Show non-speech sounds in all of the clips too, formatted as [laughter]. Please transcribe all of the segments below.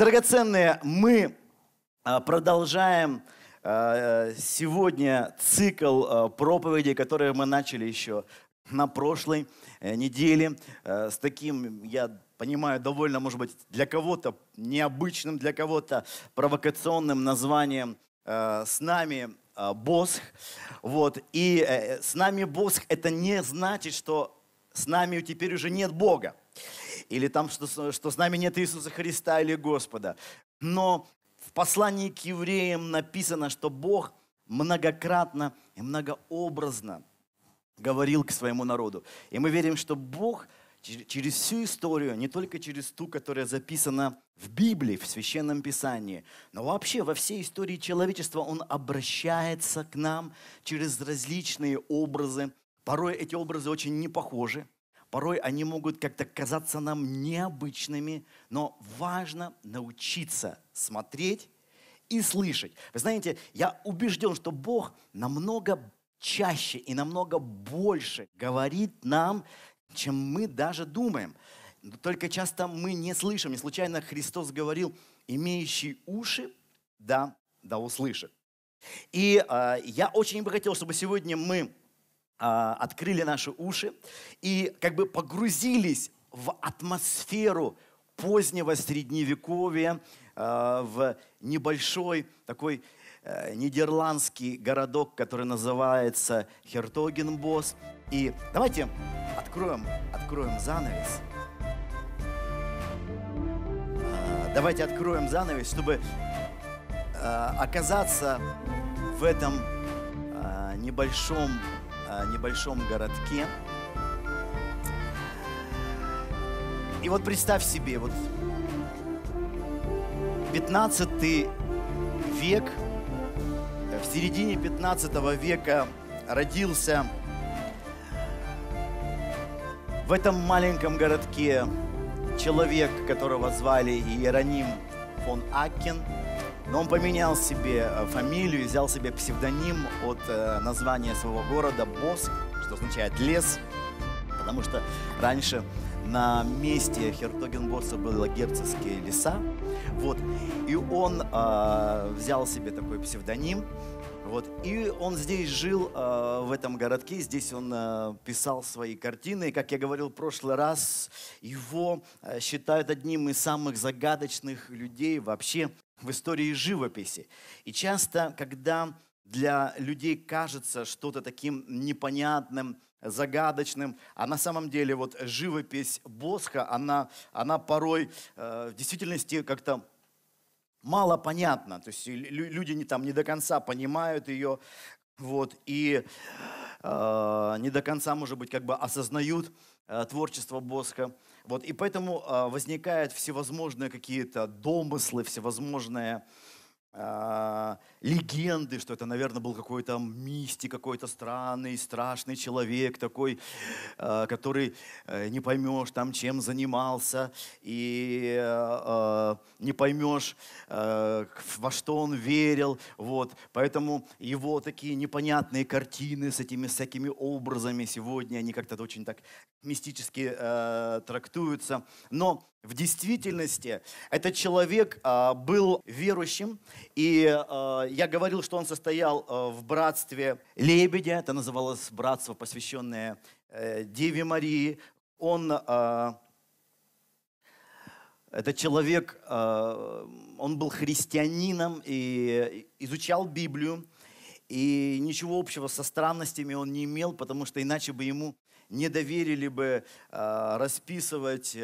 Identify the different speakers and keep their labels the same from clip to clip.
Speaker 1: драгоценные, мы а, продолжаем а, сегодня цикл а, проповедей, которые мы начали еще на прошлой э, неделе с таким, я понимаю, довольно, может быть, для кого-то необычным, для кого-то провокационным названием «С нами Босх». Вот. И э, «С нами Босх» — это не значит, что с нами теперь уже нет Бога или там, что, что с нами нет Иисуса Христа или Господа. Но в послании к евреям написано, что Бог многократно и многообразно говорил к своему народу. И мы верим, что Бог через всю историю, не только через ту, которая записана в Библии, в Священном Писании, но вообще во всей истории человечества Он обращается к нам через различные образы. Порой эти образы очень не похожи, Порой они могут как-то казаться нам необычными, но важно научиться смотреть и слышать. Вы знаете, я убежден, что Бог намного чаще и намного больше говорит нам, чем мы даже думаем. Только часто мы не слышим. Не случайно Христос говорил, имеющий уши, да, да услышит. И э, я очень бы хотел, чтобы сегодня мы открыли наши уши и как бы погрузились в атмосферу позднего средневековья, а, в небольшой такой э, нидерландский городок, который называется Хертогенбос. И давайте откроем, откроем занавес. А, давайте откроем занавес, чтобы оказаться в этом небольшом небольшом городке. И вот представь себе, вот 15 век, в середине 15 века родился в этом маленьком городке человек, которого звали Иероним фон Акен – но он поменял себе э, фамилию, взял себе псевдоним от э, названия своего города Боск, что означает лес, потому что раньше на месте Хертогенбосса были герцогские леса. Вот. И он э, взял себе такой псевдоним, вот. И он здесь жил, э, в этом городке, здесь он э, писал свои картины. И, как я говорил в прошлый раз, его э, считают одним из самых загадочных людей вообще в истории живописи. И часто, когда для людей кажется что-то таким непонятным, загадочным, а на самом деле вот живопись Босха, она, она порой э, в действительности как-то мало понятна. То есть люди не, там, не до конца понимают ее, вот, и э, не до конца, может быть, как бы осознают э, творчество Босха. Вот, и поэтому э, возникают всевозможные какие-то домыслы, всевозможные э, легенды, что это, наверное, был какой-то мистик, какой-то странный, страшный человек такой, э, который э, не поймешь там, чем занимался, и э, не поймешь, во что он верил. Вот. Поэтому его такие непонятные картины с этими всякими образами сегодня, они как-то очень так мистически трактуются. Но в действительности этот человек был верующим, и я говорил, что он состоял э, в братстве Лебедя, это называлось братство, посвященное э, Деве Марии. Он, э, этот человек, он был христианином и изучал Библию, и ничего общего со странностями он не имел, потому что иначе бы ему не доверили бы расписывать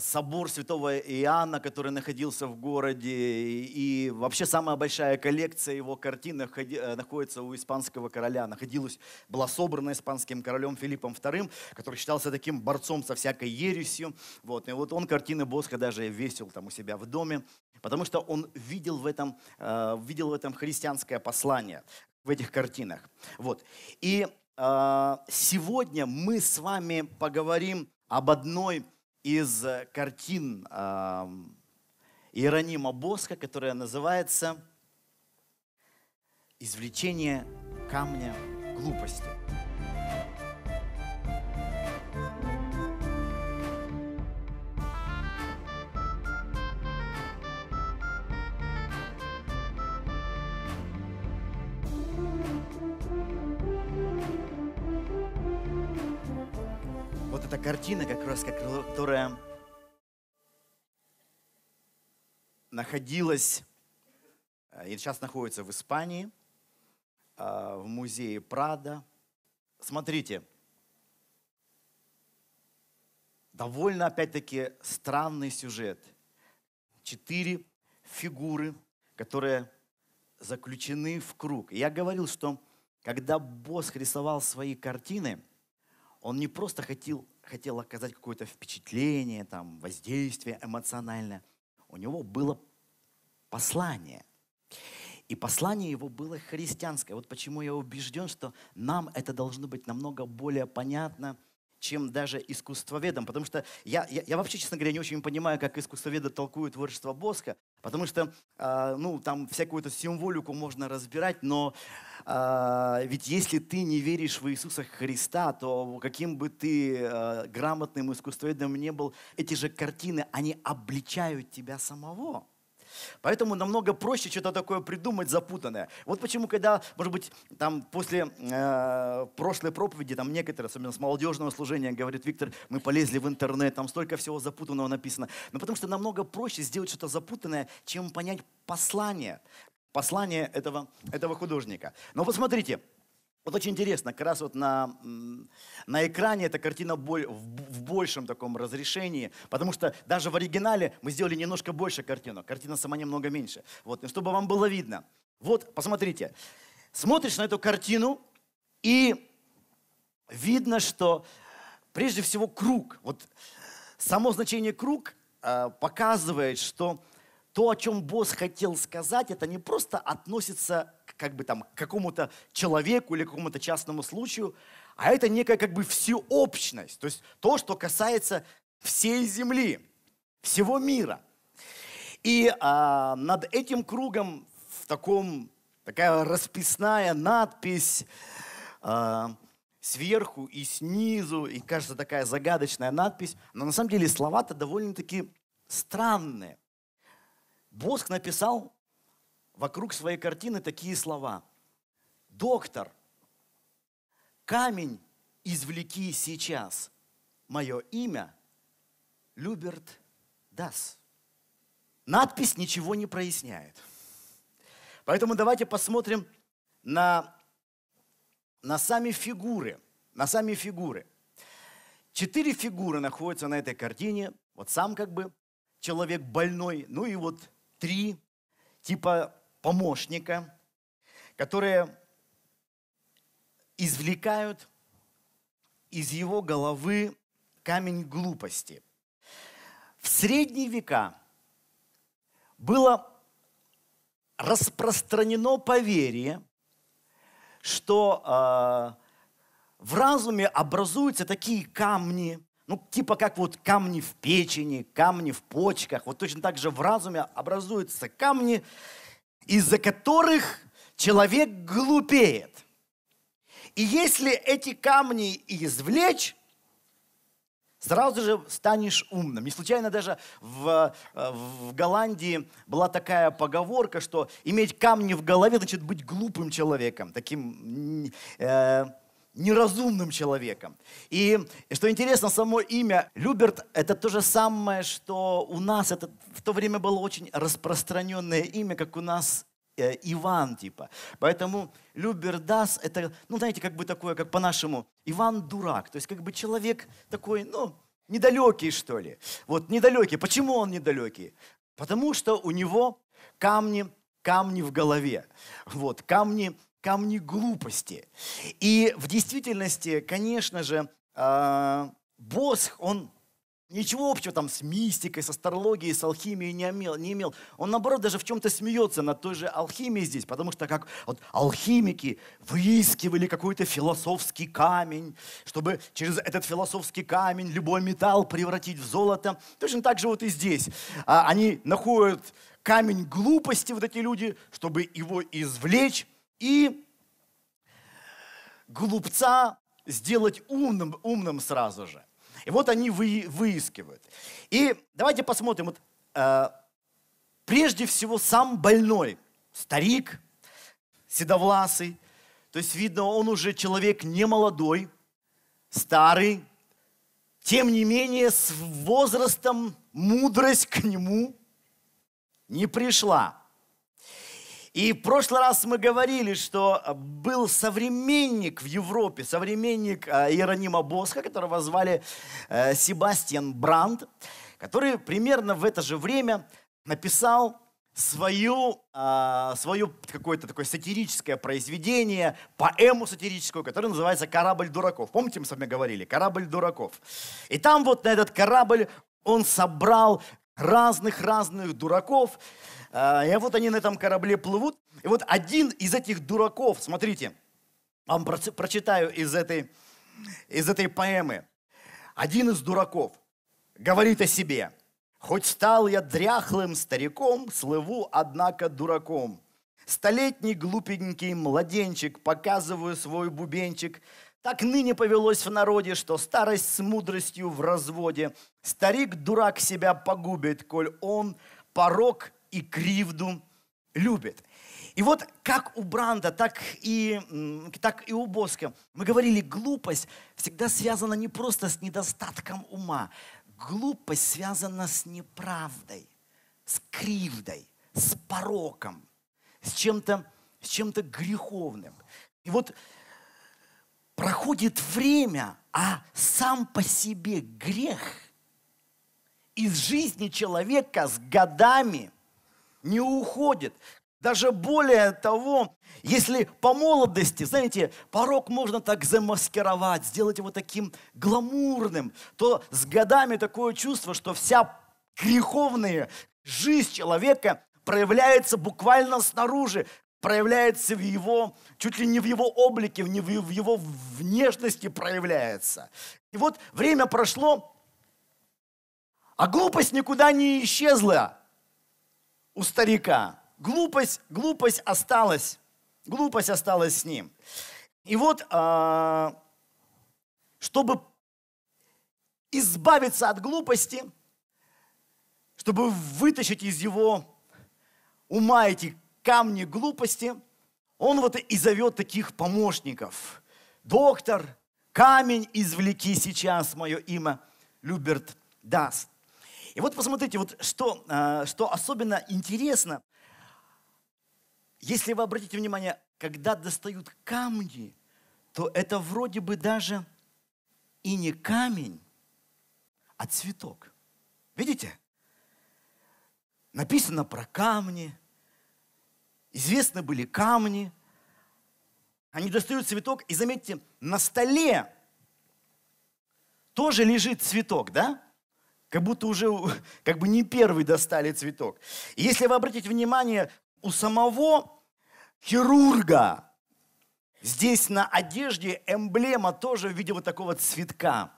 Speaker 1: собор святого Иоанна, который находился в городе. И вообще самая большая коллекция его картин э, находится у испанского короля. Находилась, была собрана испанским королем Филиппом II, который считался таким борцом со всякой ересью. Вот. И вот он картины Босха даже весил там у себя в доме, потому что он видел в этом, э, видел в этом христианское послание, в этих картинах. Вот. И сегодня мы с вами поговорим об одной из э, картин Иеронима Боска, которая называется «Извлечение камня глупости». Картина, как раз, которая находилась э, и сейчас находится в Испании, э, в музее Прада. Смотрите, довольно, опять-таки, странный сюжет. Четыре фигуры, которые заключены в круг. Я говорил, что когда Босх рисовал свои картины, он не просто хотел, хотел оказать какое-то впечатление, там, воздействие эмоциональное. У него было послание. И послание его было христианское. Вот почему я убежден, что нам это должно быть намного более понятно, чем даже искусствоведам. Потому что я, я, я вообще, честно говоря, не очень понимаю, как искусствоведы толкуют творчество Боска. Потому что, э, ну, там всякую эту символику можно разбирать, но э, ведь если ты не веришь в Иисуса Христа, то каким бы ты э, грамотным искусствоведом не был, эти же картины, они обличают тебя самого. Поэтому намного проще что-то такое придумать запутанное. Вот почему, когда, может быть, там после э, прошлой проповеди, там некоторые, особенно с молодежного служения, говорят, Виктор, мы полезли в интернет, там столько всего запутанного написано. Но потому что намного проще сделать что-то запутанное, чем понять послание, послание этого, этого художника. Но посмотрите, вот очень интересно, как раз вот на, на экране эта картина боль, в, в большем таком разрешении, потому что даже в оригинале мы сделали немножко больше картину, картина сама немного меньше. Вот, и чтобы вам было видно. Вот, посмотрите, смотришь на эту картину, и видно, что прежде всего круг. Вот само значение круг э, показывает, что то, о чем босс хотел сказать, это не просто относится как бы там какому-то человеку или какому-то частному случаю, а это некая как бы всеобщность, то есть то, что касается всей земли, всего мира. И а, над этим кругом в таком такая расписная надпись а, сверху и снизу, и кажется такая загадочная надпись, но на самом деле слова-то довольно-таки странные. Боск написал вокруг своей картины такие слова. Доктор, камень извлеки сейчас. Мое имя Люберт Дас. Надпись ничего не проясняет. Поэтому давайте посмотрим на, на сами фигуры. На сами фигуры. Четыре фигуры находятся на этой картине. Вот сам как бы человек больной. Ну и вот три типа помощника, которые извлекают из его головы камень глупости. В средние века было распространено поверье, что э, в разуме образуются такие камни, ну, типа как вот камни в печени, камни в почках. Вот точно так же в разуме образуются камни, из-за которых человек глупеет. И если эти камни извлечь, сразу же станешь умным. Не случайно даже в, в Голландии была такая поговорка, что иметь камни в голове значит быть глупым человеком, таким э, неразумным человеком. И, что интересно, само имя Люберт – это то же самое, что у нас, это в то время было очень распространенное имя, как у нас э, Иван, типа. Поэтому Любердас – это, ну, знаете, как бы такое, как по-нашему, Иван дурак. То есть как бы человек такой, ну, недалекий, что ли. Вот, недалекий. Почему он недалекий? Потому что у него камни, камни в голове. Вот, камни камни глупости. И в действительности, конечно же, э, Босх, он ничего общего там с мистикой, с астрологией, с алхимией не имел, не имел. Он, наоборот, даже в чем-то смеется над той же алхимией здесь, потому что как вот алхимики выискивали какой-то философский камень, чтобы через этот философский камень любой металл превратить в золото. Точно так же вот и здесь. А, они находят камень глупости, вот эти люди, чтобы его извлечь и глупца сделать умным, умным сразу же. И вот они вы, выискивают. И давайте посмотрим. Вот, э, прежде всего, сам больной, старик, седовласый, то есть видно, он уже человек не молодой, старый, Тем не менее, с возрастом мудрость к нему не пришла. И в прошлый раз мы говорили, что был современник в Европе, современник э, Иеронима Босха, которого звали э, Себастьян Бранд, который примерно в это же время написал свою, э, свое какое-то такое сатирическое произведение, поэму сатирическую, которая называется «Корабль дураков». Помните, мы с вами говорили? «Корабль дураков». И там вот на этот корабль он собрал разных-разных дураков, и вот они на этом корабле плывут. И вот один из этих дураков, смотрите, вам прочитаю из этой, из этой поэмы. Один из дураков говорит о себе. «Хоть стал я дряхлым стариком, слыву, однако, дураком. Столетний глупенький младенчик, показываю свой бубенчик. Так ныне повелось в народе, что старость с мудростью в разводе. Старик-дурак себя погубит, коль он порог и кривду любит. И вот как у Бранда, так и, так и у Боска, мы говорили, глупость всегда связана не просто с недостатком ума. Глупость связана с неправдой, с кривдой, с пороком, с чем-то с чем-то греховным. И вот проходит время, а сам по себе грех из жизни человека с годами не уходит. Даже более того, если по молодости, знаете, порог можно так замаскировать, сделать его таким гламурным, то с годами такое чувство, что вся греховная жизнь человека проявляется буквально снаружи, проявляется в его, чуть ли не в его облике, в его внешности проявляется. И вот время прошло, а глупость никуда не исчезла у старика. Глупость, глупость осталась. Глупость осталась с ним. И вот, а, чтобы избавиться от глупости, чтобы вытащить из его ума эти камни глупости, он вот и зовет таких помощников. Доктор, камень извлеки сейчас, мое имя Люберт даст. И вот посмотрите, вот что, а, что особенно интересно, если вы обратите внимание, когда достают камни, то это вроде бы даже и не камень, а цветок. Видите? Написано про камни, известны были камни. Они достают цветок, и заметьте, на столе тоже лежит цветок, да? Как будто уже как бы не первый достали цветок. И если вы обратите внимание, у самого хирурга здесь на одежде эмблема тоже в виде вот такого цветка.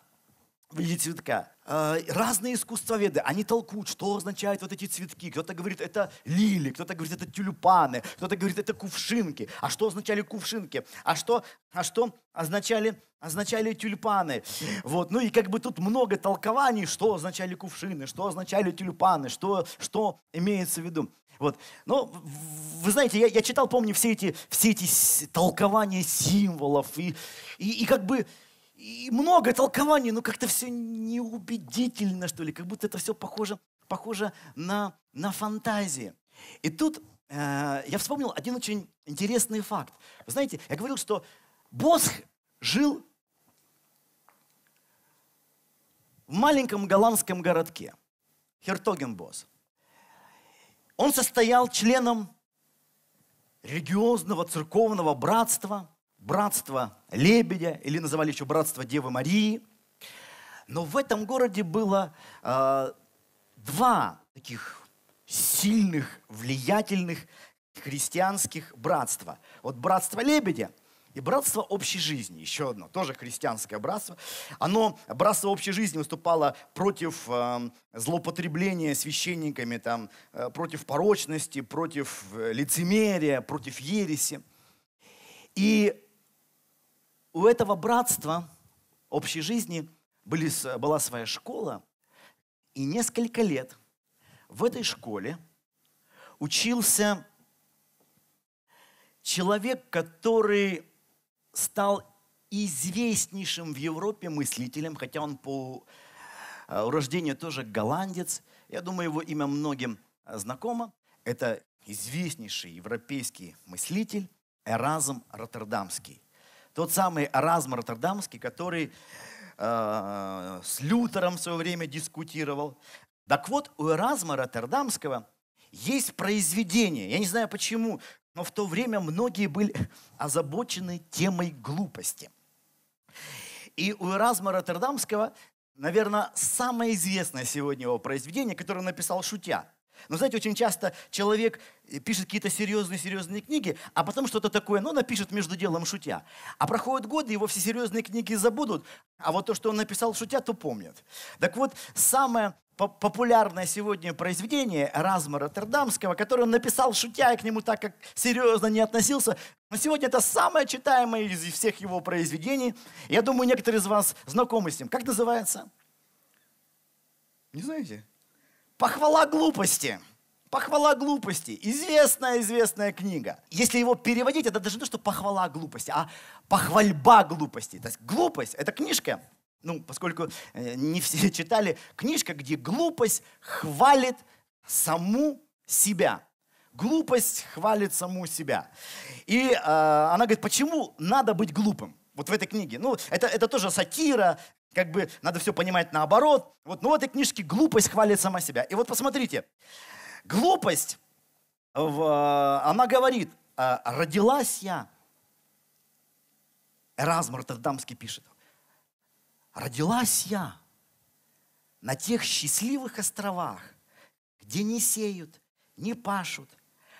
Speaker 1: В виде цветка. Э, разные искусствоведы, они толкуют, что означают вот эти цветки. Кто-то говорит, это лили, кто-то говорит, это тюльпаны, кто-то говорит, это кувшинки. А что означали кувшинки? А что, а что означали, означали тюльпаны? Вот. Ну и как бы тут много толкований, что означали кувшины, что означали тюльпаны, что, что имеется в виду. Вот. Но вы знаете, я, я читал, помню, все эти, все эти толкования символов и, и, и как бы и много толкований, но как-то все неубедительно, что ли, как будто это все похоже, похоже на, на фантазии. И тут э, я вспомнил один очень интересный факт. Вы знаете, я говорил, что Босх жил в маленьком голландском городке, Хертогенбос. Он состоял членом религиозного церковного братства – братство Лебедя, или называли еще братство Девы Марии. Но в этом городе было э, два таких сильных, влиятельных христианских братства. Вот братство Лебедя и братство общей жизни, еще одно, тоже христианское братство. Оно, братство общей жизни выступало против э, злоупотребления священниками, там, э, против порочности, против э, лицемерия, против ереси. И у этого братства общей жизни были, была своя школа, и несколько лет в этой школе учился человек, который стал известнейшим в Европе мыслителем, хотя он по э, рождению тоже голландец. Я думаю, его имя многим э, знакомо. Это известнейший европейский мыслитель Эразм Роттердамский. Тот самый Эразм Роттердамский, который э, с Лютером в свое время дискутировал. Так вот, у Эразма Роттердамского есть произведение. Я не знаю почему, но в то время многие были озабочены темой глупости. И у Эразма Роттердамского, наверное, самое известное сегодня его произведение, которое он написал шутя. Но знаете, очень часто человек пишет какие-то серьезные-серьезные книги, а потом что-то такое, ну, напишет между делом шутя. А проходят годы, его все серьезные книги забудут, а вот то, что он написал шутя, то помнят. Так вот, самое популярное сегодня произведение Разма Роттердамского, которое он написал шутя, и к нему так как серьезно не относился. Но сегодня это самое читаемое из всех его произведений. Я думаю, некоторые из вас знакомы с ним. Как называется? Не знаете? Похвала глупости. Похвала глупости. Известная, известная книга. Если его переводить, это даже не то, что похвала глупости, а похвальба глупости. То есть глупость – это книжка, ну, поскольку э, не все [laughs] читали, книжка, где глупость хвалит саму себя. Глупость хвалит саму себя. И э, она говорит, почему надо быть глупым? Вот в этой книге. Ну, это, это тоже сатира, как бы надо все понимать наоборот. Вот, но в этой книжке глупость хвалит сама себя. И вот посмотрите, глупость, в, она говорит, «А, родилась я, Эразм Роттердамский пишет, родилась я на тех счастливых островах, где не сеют, не пашут,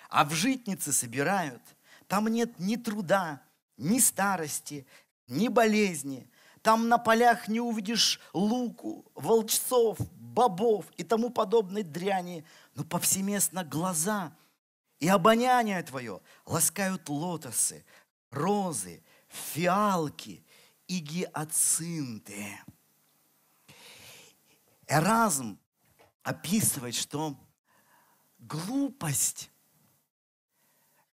Speaker 1: а в житницы собирают. Там нет ни труда, ни старости, ни болезни. Там на полях не увидишь луку, волчцов, бобов и тому подобной дряни, но повсеместно глаза и обоняние твое ласкают лотосы, розы, фиалки и гиацинты. Эразм описывает, что глупость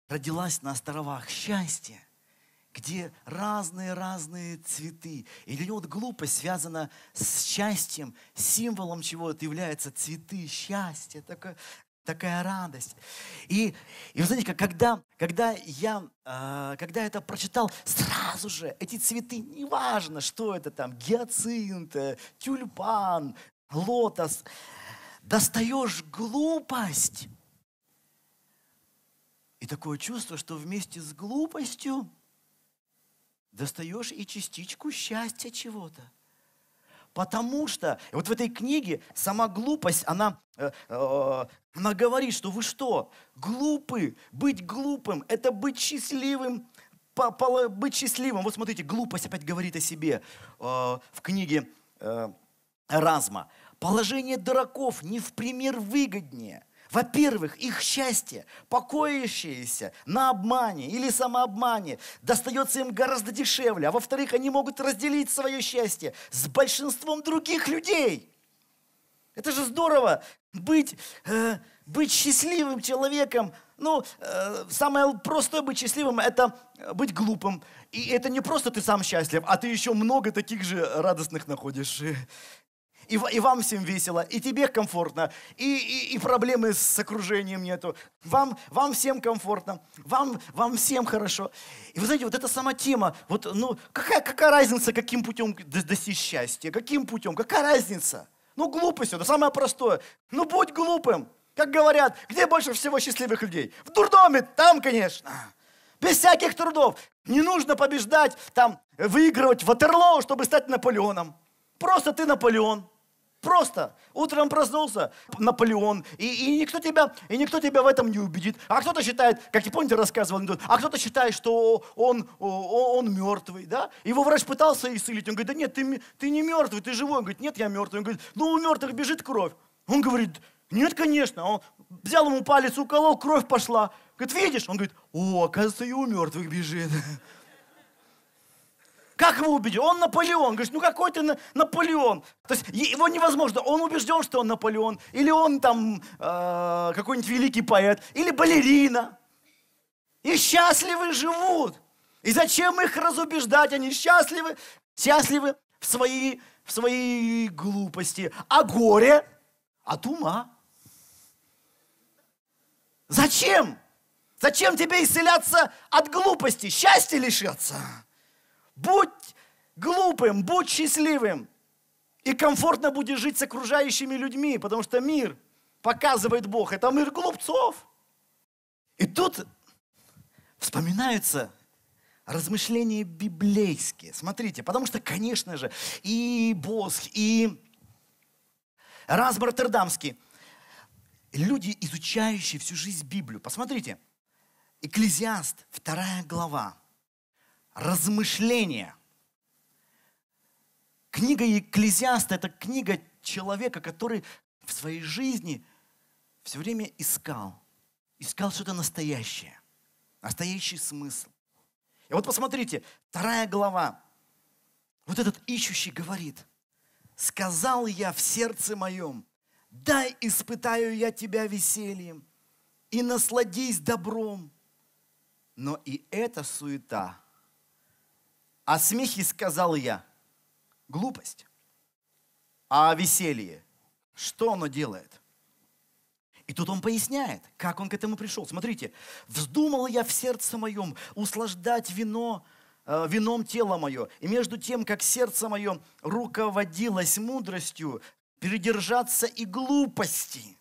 Speaker 1: родилась на островах счастья, где разные-разные цветы. И для него вот глупость связана с счастьем, символом чего-то являются цветы, счастье, такое, такая радость. И, и вы знаете, когда, когда, я, э, когда это прочитал, сразу же эти цветы, неважно, что это там, гиацинт, тюльпан, лотос, достаешь глупость. И такое чувство, что вместе с глупостью достаешь и частичку счастья чего-то. Потому что вот в этой книге сама глупость, она, э, э, она говорит, что вы что, глупы, быть глупым, это быть счастливым, по, по, быть счастливым. Вот смотрите, глупость опять говорит о себе э, в книге Разма. Положение дураков не в пример выгоднее – во-первых, их счастье, покоящееся на обмане или самообмане, достается им гораздо дешевле. А во-вторых, они могут разделить свое счастье с большинством других людей. Это же здорово быть, э, быть счастливым человеком. Ну, э, самое простое быть счастливым – это быть глупым. И это не просто ты сам счастлив, а ты еще много таких же радостных находишь и, и вам всем весело, и тебе комфортно, и, и, и проблемы с окружением нету. Вам, вам всем комфортно, вам, вам всем хорошо. И вы знаете, вот эта сама тема, вот, ну, какая, какая разница, каким путем достичь счастья, каким путем, какая разница? Ну, глупость, это самое простое. Ну, будь глупым. Как говорят, где больше всего счастливых людей? В дурдоме, там, конечно. Без всяких трудов. Не нужно побеждать, там, выигрывать Ватерлоу, чтобы стать Наполеоном. Просто ты Наполеон. Просто. Утром проснулся, Наполеон, и, и, никто тебя, и никто тебя в этом не убедит. А кто-то считает, как и помните, рассказывал, а кто-то считает, что он, он, он мертвый, да? Его врач пытался исцелить, он говорит, да нет, ты, ты не мертвый, ты живой. Он говорит, нет, я мертвый. Он говорит, ну у мертвых бежит кровь. Он говорит, нет, конечно. Он взял ему палец, уколол, кровь пошла. Говорит, видишь? Он говорит, о, оказывается, и у мертвых бежит. [laughs] Как его убедил? Он Наполеон. Говоришь, ну какой ты Наполеон? То есть его невозможно. Он убежден, что он Наполеон. Или он там э, какой-нибудь великий поэт. Или балерина. И счастливы живут. И зачем их разубеждать? Они счастливы, счастливы в своей, в своей глупости. А горе от ума. Зачем? Зачем тебе исцеляться от глупости? Счастье лишаться. Будь глупым, будь счастливым. И комфортно будешь жить с окружающими людьми, потому что мир, показывает Бог, это мир глупцов. И тут вспоминаются размышления библейские. Смотрите, потому что, конечно же, и Босх, и Разбор Роттердамский, люди, изучающие всю жизнь Библию. Посмотрите, Экклезиаст, вторая глава, размышления. Книга Экклезиаста – это книга человека, который в своей жизни все время искал, искал что-то настоящее, настоящий смысл. И вот посмотрите, вторая глава. Вот этот ищущий говорит, сказал я в сердце моем, дай испытаю я тебя весельем и насладись добром. Но и эта суета. О смехе сказал я, глупость. А веселье, что оно делает? И тут он поясняет, как он к этому пришел. Смотрите, вздумал я в сердце моем услаждать вино, э, вином тело мое, и между тем, как сердце мое руководилось мудростью, передержаться и глупости.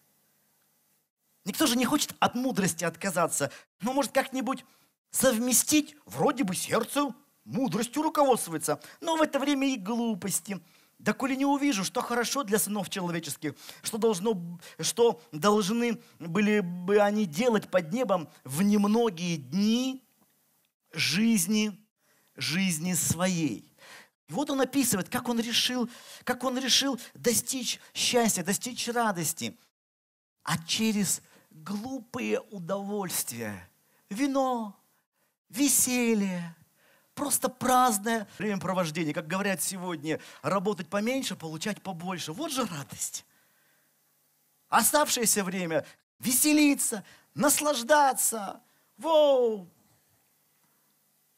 Speaker 1: Никто же не хочет от мудрости отказаться, но может как-нибудь совместить, вроде бы сердце мудростью руководствуется, но в это время и глупости – да коли не увижу, что хорошо для сынов человеческих, что, должно, что должны были бы они делать под небом в немногие дни жизни, жизни своей. И вот он описывает, как он решил, как он решил достичь счастья, достичь радости. А через глупые удовольствия, вино, веселье, просто праздное времяпровождение, как говорят сегодня, работать поменьше, получать побольше. Вот же радость. Оставшееся время веселиться, наслаждаться. Воу!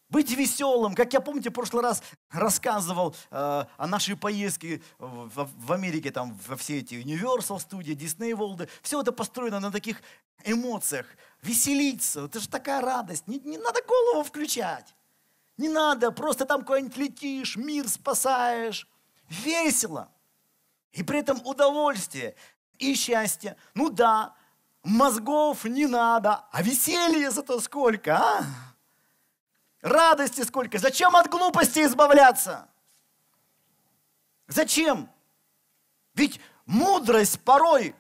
Speaker 1: Быть веселым. Как я, помните, в прошлый раз рассказывал э, о нашей поездке в, в Америке, там, во все эти Universal студии, Disney World. Все это построено на таких эмоциях. Веселиться. Это же такая радость. Не, не надо голову включать. Не надо, просто там куда-нибудь летишь, мир спасаешь. Весело. И при этом удовольствие и счастье. Ну да, мозгов не надо, а веселье зато сколько, а? Радости сколько. Зачем от глупости избавляться? Зачем? Ведь мудрость порой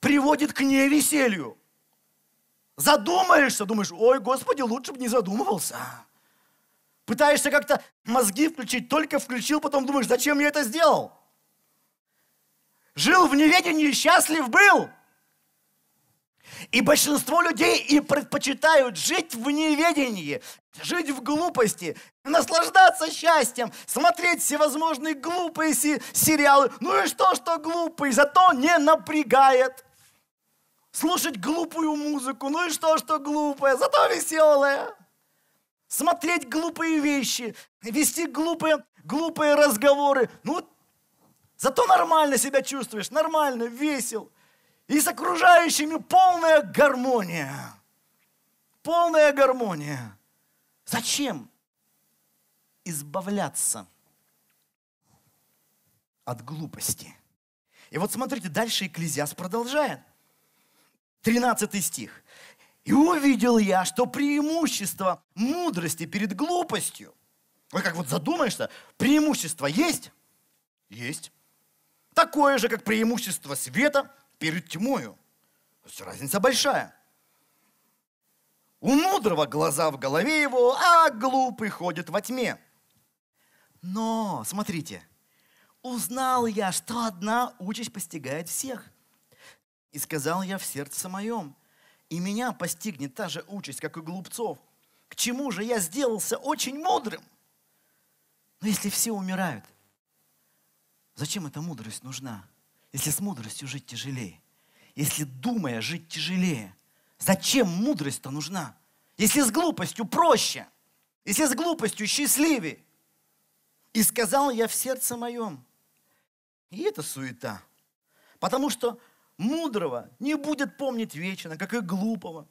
Speaker 1: приводит к невеселью. Задумаешься, думаешь, ой, Господи, лучше бы не задумывался. Пытаешься как-то мозги включить, только включил, потом думаешь, зачем я это сделал? Жил в неведении, счастлив был. И большинство людей и предпочитают жить в неведении, жить в глупости, наслаждаться счастьем, смотреть всевозможные глупые сериалы. Ну и что, что глупый, зато не напрягает слушать глупую музыку. Ну и что, что глупая, зато веселая. Смотреть глупые вещи, вести глупые, глупые разговоры. Ну, зато нормально себя чувствуешь, нормально, весел. И с окружающими полная гармония. Полная гармония. Зачем избавляться от глупости? И вот смотрите, дальше Экклезиас продолжает. 13 стих. «И увидел я, что преимущество мудрости перед глупостью». Ой, как вот задумаешься, преимущество есть? Есть. Такое же, как преимущество света перед тьмою. То есть разница большая. У мудрого глаза в голове его, а глупый ходит во тьме. Но, смотрите, узнал я, что одна участь постигает всех – и сказал я в сердце моем, и меня постигнет та же участь, как и глупцов. К чему же я сделался очень мудрым? Но если все умирают, зачем эта мудрость нужна? Если с мудростью жить тяжелее, если думая жить тяжелее, зачем мудрость-то нужна? Если с глупостью проще, если с глупостью счастливее. И сказал я в сердце моем. И это суета. Потому что мудрого не будет помнить вечно, как и глупого.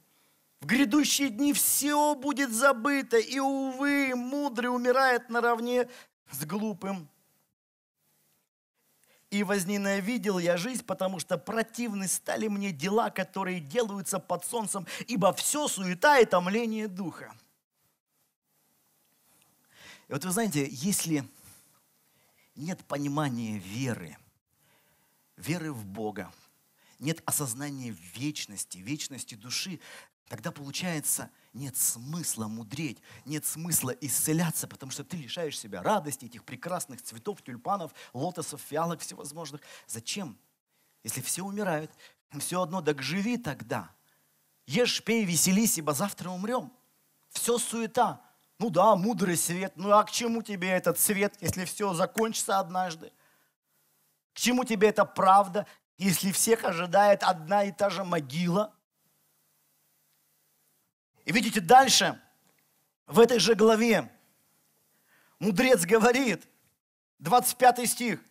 Speaker 1: В грядущие дни все будет забыто, и, увы, мудрый умирает наравне с глупым. И возненавидел я жизнь, потому что противны стали мне дела, которые делаются под солнцем, ибо все суета и томление духа. И вот вы знаете, если нет понимания веры, веры в Бога, нет осознания вечности, вечности души, тогда получается нет смысла мудреть, нет смысла исцеляться, потому что ты лишаешь себя радости, этих прекрасных цветов, тюльпанов, лотосов, фиалок всевозможных. Зачем? Если все умирают, все одно, так живи тогда. Ешь, пей, веселись, ибо завтра умрем. Все суета. Ну да, мудрый свет. Ну а к чему тебе этот свет, если все закончится однажды? К чему тебе эта правда, если всех ожидает одна и та же могила? И видите, дальше, в этой же главе, мудрец говорит, 25 стих,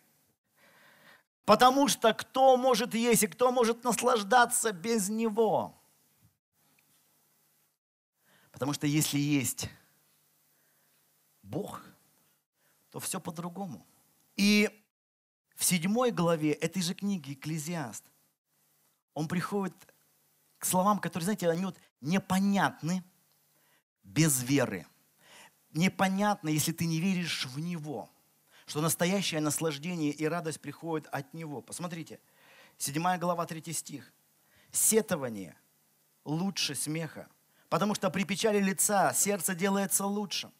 Speaker 1: потому что кто может есть и кто может наслаждаться без него? Потому что если есть Бог, то все по-другому. И в седьмой главе этой же книги «Экклезиаст» он приходит к словам, которые, знаете, они вот непонятны без веры. Непонятно, если ты не веришь в Него, что настоящее наслаждение и радость приходят от Него. Посмотрите, 7 глава, 3 стих. Сетование лучше смеха, потому что при печали лица сердце делается лучшим.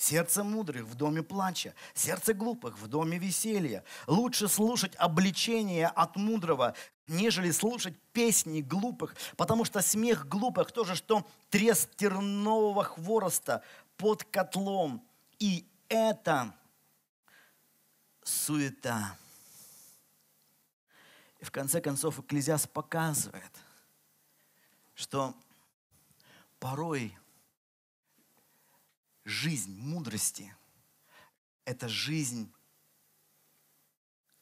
Speaker 1: Сердце мудрых в доме плача, сердце глупых в доме веселья. Лучше слушать обличение от мудрого, нежели слушать песни глупых, потому что смех глупых тоже, что треск тернового хвороста под котлом. И это суета. И в конце концов Экклезиас показывает, что порой жизнь мудрости – это жизнь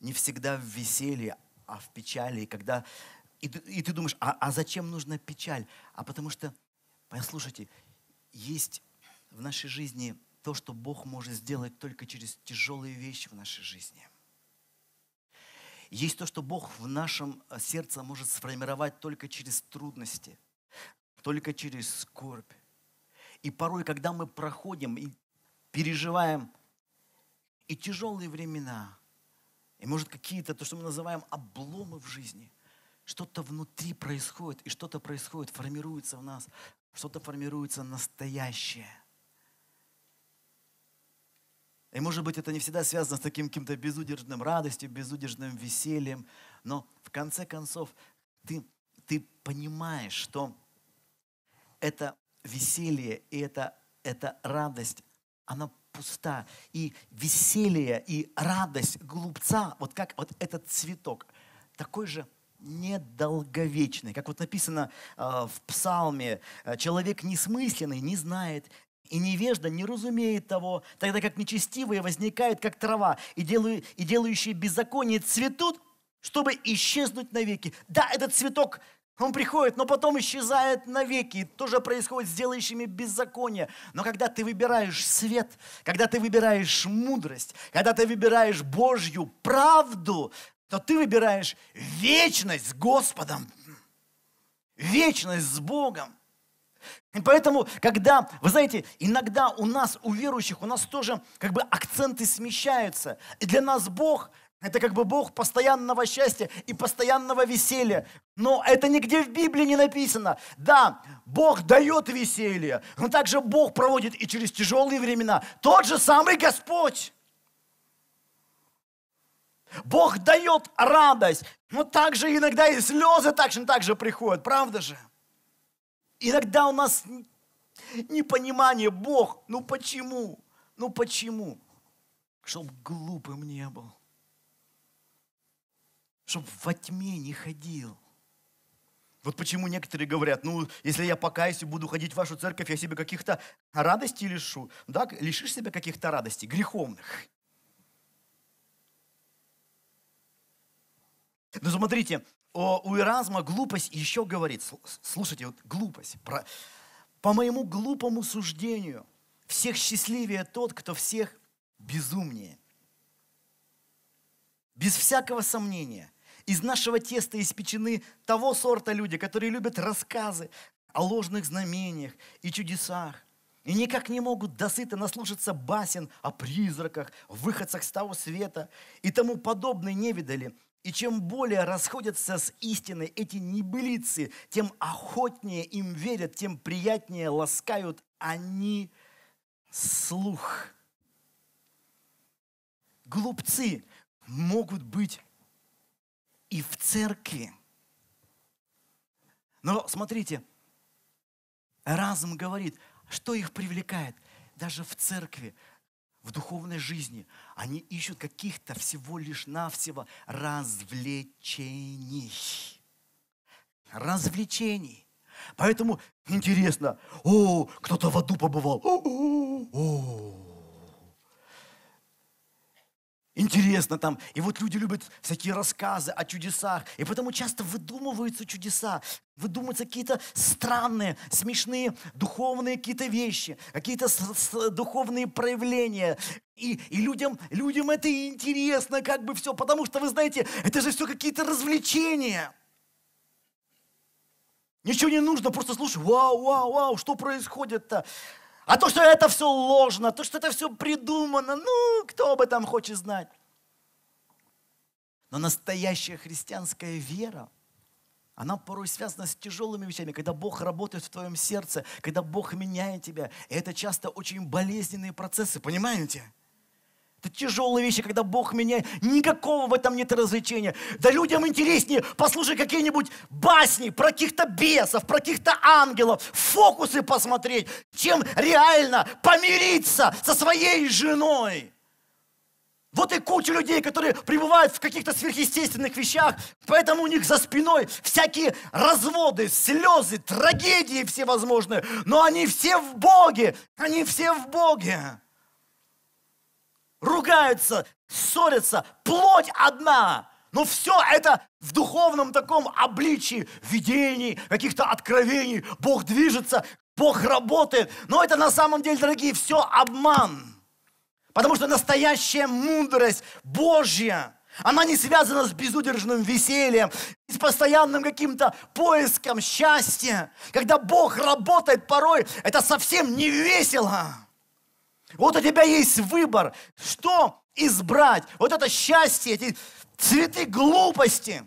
Speaker 1: не всегда в веселье, а в печали. И, когда, и, и ты думаешь, а, а зачем нужна печаль? А потому что, послушайте, есть в нашей жизни то, что Бог может сделать только через тяжелые вещи в нашей жизни. Есть то, что Бог в нашем сердце может сформировать только через трудности, только через скорбь. И порой, когда мы проходим и переживаем и тяжелые времена, и может какие-то, то, что мы называем обломы в жизни, что-то внутри происходит, и что-то происходит, формируется в нас, что-то формируется настоящее. И может быть это не всегда связано с таким каким-то безудержным радостью, безудержным весельем, но в конце концов ты, ты понимаешь, что это веселье и это, это радость, она пуста. И веселье, и радость глупца, вот как вот этот цветок, такой же недолговечный. Как вот написано э, в псалме, «Э, человек несмысленный не знает, и невежда не разумеет того, тогда как нечестивые возникают, как трава, и, делаю, и делающие беззаконие цветут, чтобы исчезнуть навеки. Да, этот цветок он приходит, но потом исчезает навеки. То же происходит с делающими беззаконие. Но когда ты выбираешь свет, когда ты выбираешь мудрость, когда ты выбираешь Божью правду, то ты выбираешь вечность с Господом, вечность с Богом. И поэтому, когда, вы знаете, иногда у нас, у верующих, у нас тоже как бы акценты смещаются. И для нас Бог это как бы Бог постоянного счастья и постоянного веселья. Но это нигде в Библии не написано. Да, Бог дает веселье, но также Бог проводит и через тяжелые времена. Тот же самый Господь. Бог дает радость, но также иногда и слезы также, также приходят, правда же? Иногда у нас непонимание, Бог, ну почему? Ну почему? Чтоб глупым не был чтобы во тьме не ходил. Вот почему некоторые говорят, ну, если я покаюсь и буду ходить в вашу церковь, я себе каких-то радостей лишу. Да, лишишь себя каких-то радостей, греховных. Но смотрите, у Иразма глупость еще говорит, слушайте, вот глупость. Про, по моему глупому суждению, всех счастливее тот, кто всех безумнее. Без всякого сомнения, из нашего теста испечены того сорта люди, которые любят рассказы о ложных знамениях и чудесах, и никак не могут досыто наслушаться басен о призраках, выходцах с того света и тому подобное не видали – и чем более расходятся с истиной эти небылицы, тем охотнее им верят, тем приятнее ласкают они слух. Глупцы могут быть и в церкви. Но смотрите, разум говорит, что их привлекает даже в церкви в духовной жизни, они ищут каких-то всего лишь навсего развлечений. Развлечений. Поэтому интересно, о, кто-то в аду побывал. О, о, о интересно там. И вот люди любят всякие рассказы о чудесах. И потому часто выдумываются чудеса, выдумываются какие-то странные, смешные духовные какие-то вещи, какие-то духовные проявления. И, и людям, людям это интересно, как бы все, потому что, вы знаете, это же все какие-то развлечения. Ничего не нужно, просто слушай, вау, вау, вау, что происходит-то? А то, что это все ложно, то, что это все придумано, ну, кто об этом хочет знать? Но настоящая христианская вера, она порой связана с тяжелыми вещами, когда Бог работает в твоем сердце, когда Бог меняет тебя. И это часто очень болезненные процессы, понимаете? Это тяжелые вещи, когда Бог меняет. Никакого в этом нет развлечения. Да людям интереснее послушать какие-нибудь басни про каких-то бесов, про каких-то ангелов, фокусы посмотреть, чем реально помириться со своей женой. Вот и куча людей, которые пребывают в каких-то сверхъестественных вещах, поэтому у них за спиной всякие разводы, слезы, трагедии всевозможные, но они все в Боге, они все в Боге ругаются, ссорятся, плоть одна. Но все это в духовном таком обличии, видений, каких-то откровений. Бог движется, Бог работает. Но это на самом деле, дорогие, все обман. Потому что настоящая мудрость Божья, она не связана с безудержным весельем, с постоянным каким-то поиском счастья. Когда Бог работает порой, это совсем не весело. Вот у тебя есть выбор, что избрать. Вот это счастье, эти цветы глупости.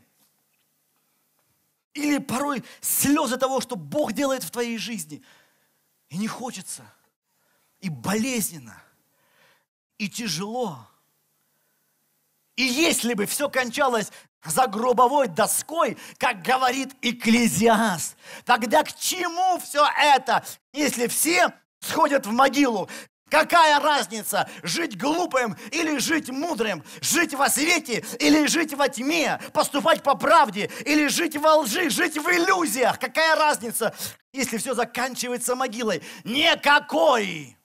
Speaker 1: Или порой слезы того, что Бог делает в твоей жизни. И не хочется. И болезненно. И тяжело. И если бы все кончалось за гробовой доской, как говорит Экклезиаст, тогда к чему все это, если все сходят в могилу? Какая разница, жить глупым или жить мудрым, жить во свете или жить во тьме, поступать по правде или жить во лжи, жить в иллюзиях? Какая разница, если все заканчивается могилой? Никакой!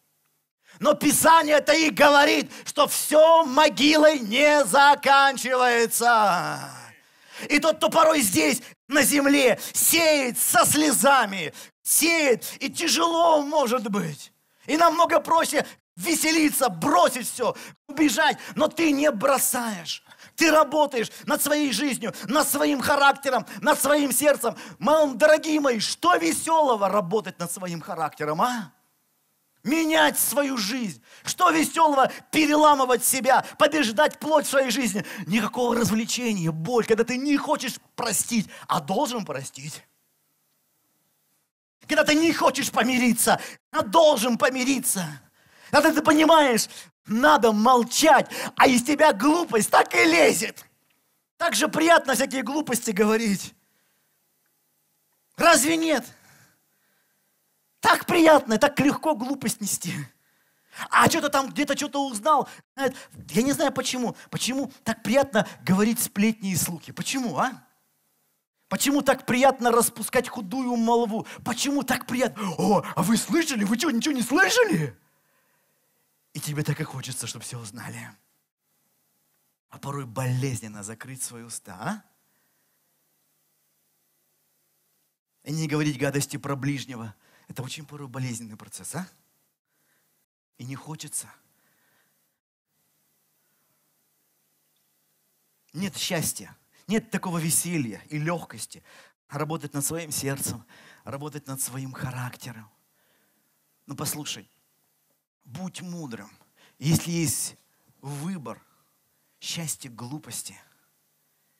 Speaker 1: Но Писание это и говорит, что все могилой не заканчивается. И тот, кто порой здесь, на земле, сеет со слезами, сеет, и тяжело может быть. И намного проще веселиться, бросить все, убежать. Но ты не бросаешь. Ты работаешь над своей жизнью, над своим характером, над своим сердцем. Мам, дорогие мои, что веселого работать над своим характером, а? Менять свою жизнь. Что веселого переламывать себя, побеждать плоть в своей жизни. Никакого развлечения, боль, когда ты не хочешь простить, а должен простить. Когда ты не хочешь помириться, а должен помириться. Когда ты понимаешь, надо молчать, а из тебя глупость так и лезет. Так же приятно всякие глупости говорить. Разве нет? Так приятно, так легко глупость нести. А что-то там где-то что-то узнал. Я не знаю почему. Почему так приятно говорить сплетни и слухи? Почему, а? Почему так приятно распускать худую молву? Почему так приятно? О, а вы слышали? Вы что, ничего не слышали? И тебе так и хочется, чтобы все узнали. А порой болезненно закрыть свои уста, а? И не говорить гадости про ближнего. Это очень порой болезненный процесс, а? И не хочется. Нет счастья нет такого веселья и легкости. Работать над своим сердцем, работать над своим характером. Ну послушай, будь мудрым. Если есть выбор счастья глупости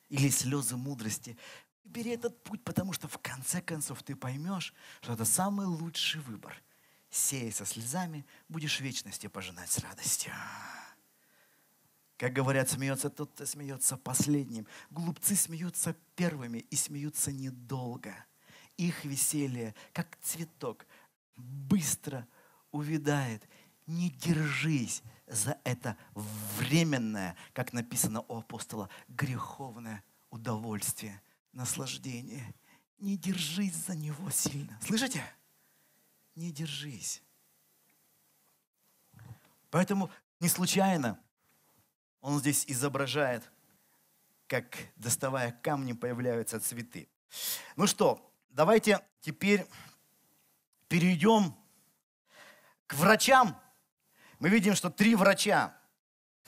Speaker 1: или слезы мудрости, бери этот путь, потому что в конце концов ты поймешь, что это самый лучший выбор. Сея со слезами, будешь вечности пожинать с радостью. Как говорят, смеется тот, кто смеется последним. Глупцы смеются первыми и смеются недолго. Их веселье, как цветок, быстро увядает. Не держись за это временное, как написано у апостола, греховное удовольствие, наслаждение. Не держись за него сильно. Слышите? Не держись. Поэтому не случайно он здесь изображает, как доставая камни появляются цветы. Ну что, давайте теперь перейдем к врачам. Мы видим, что три врача.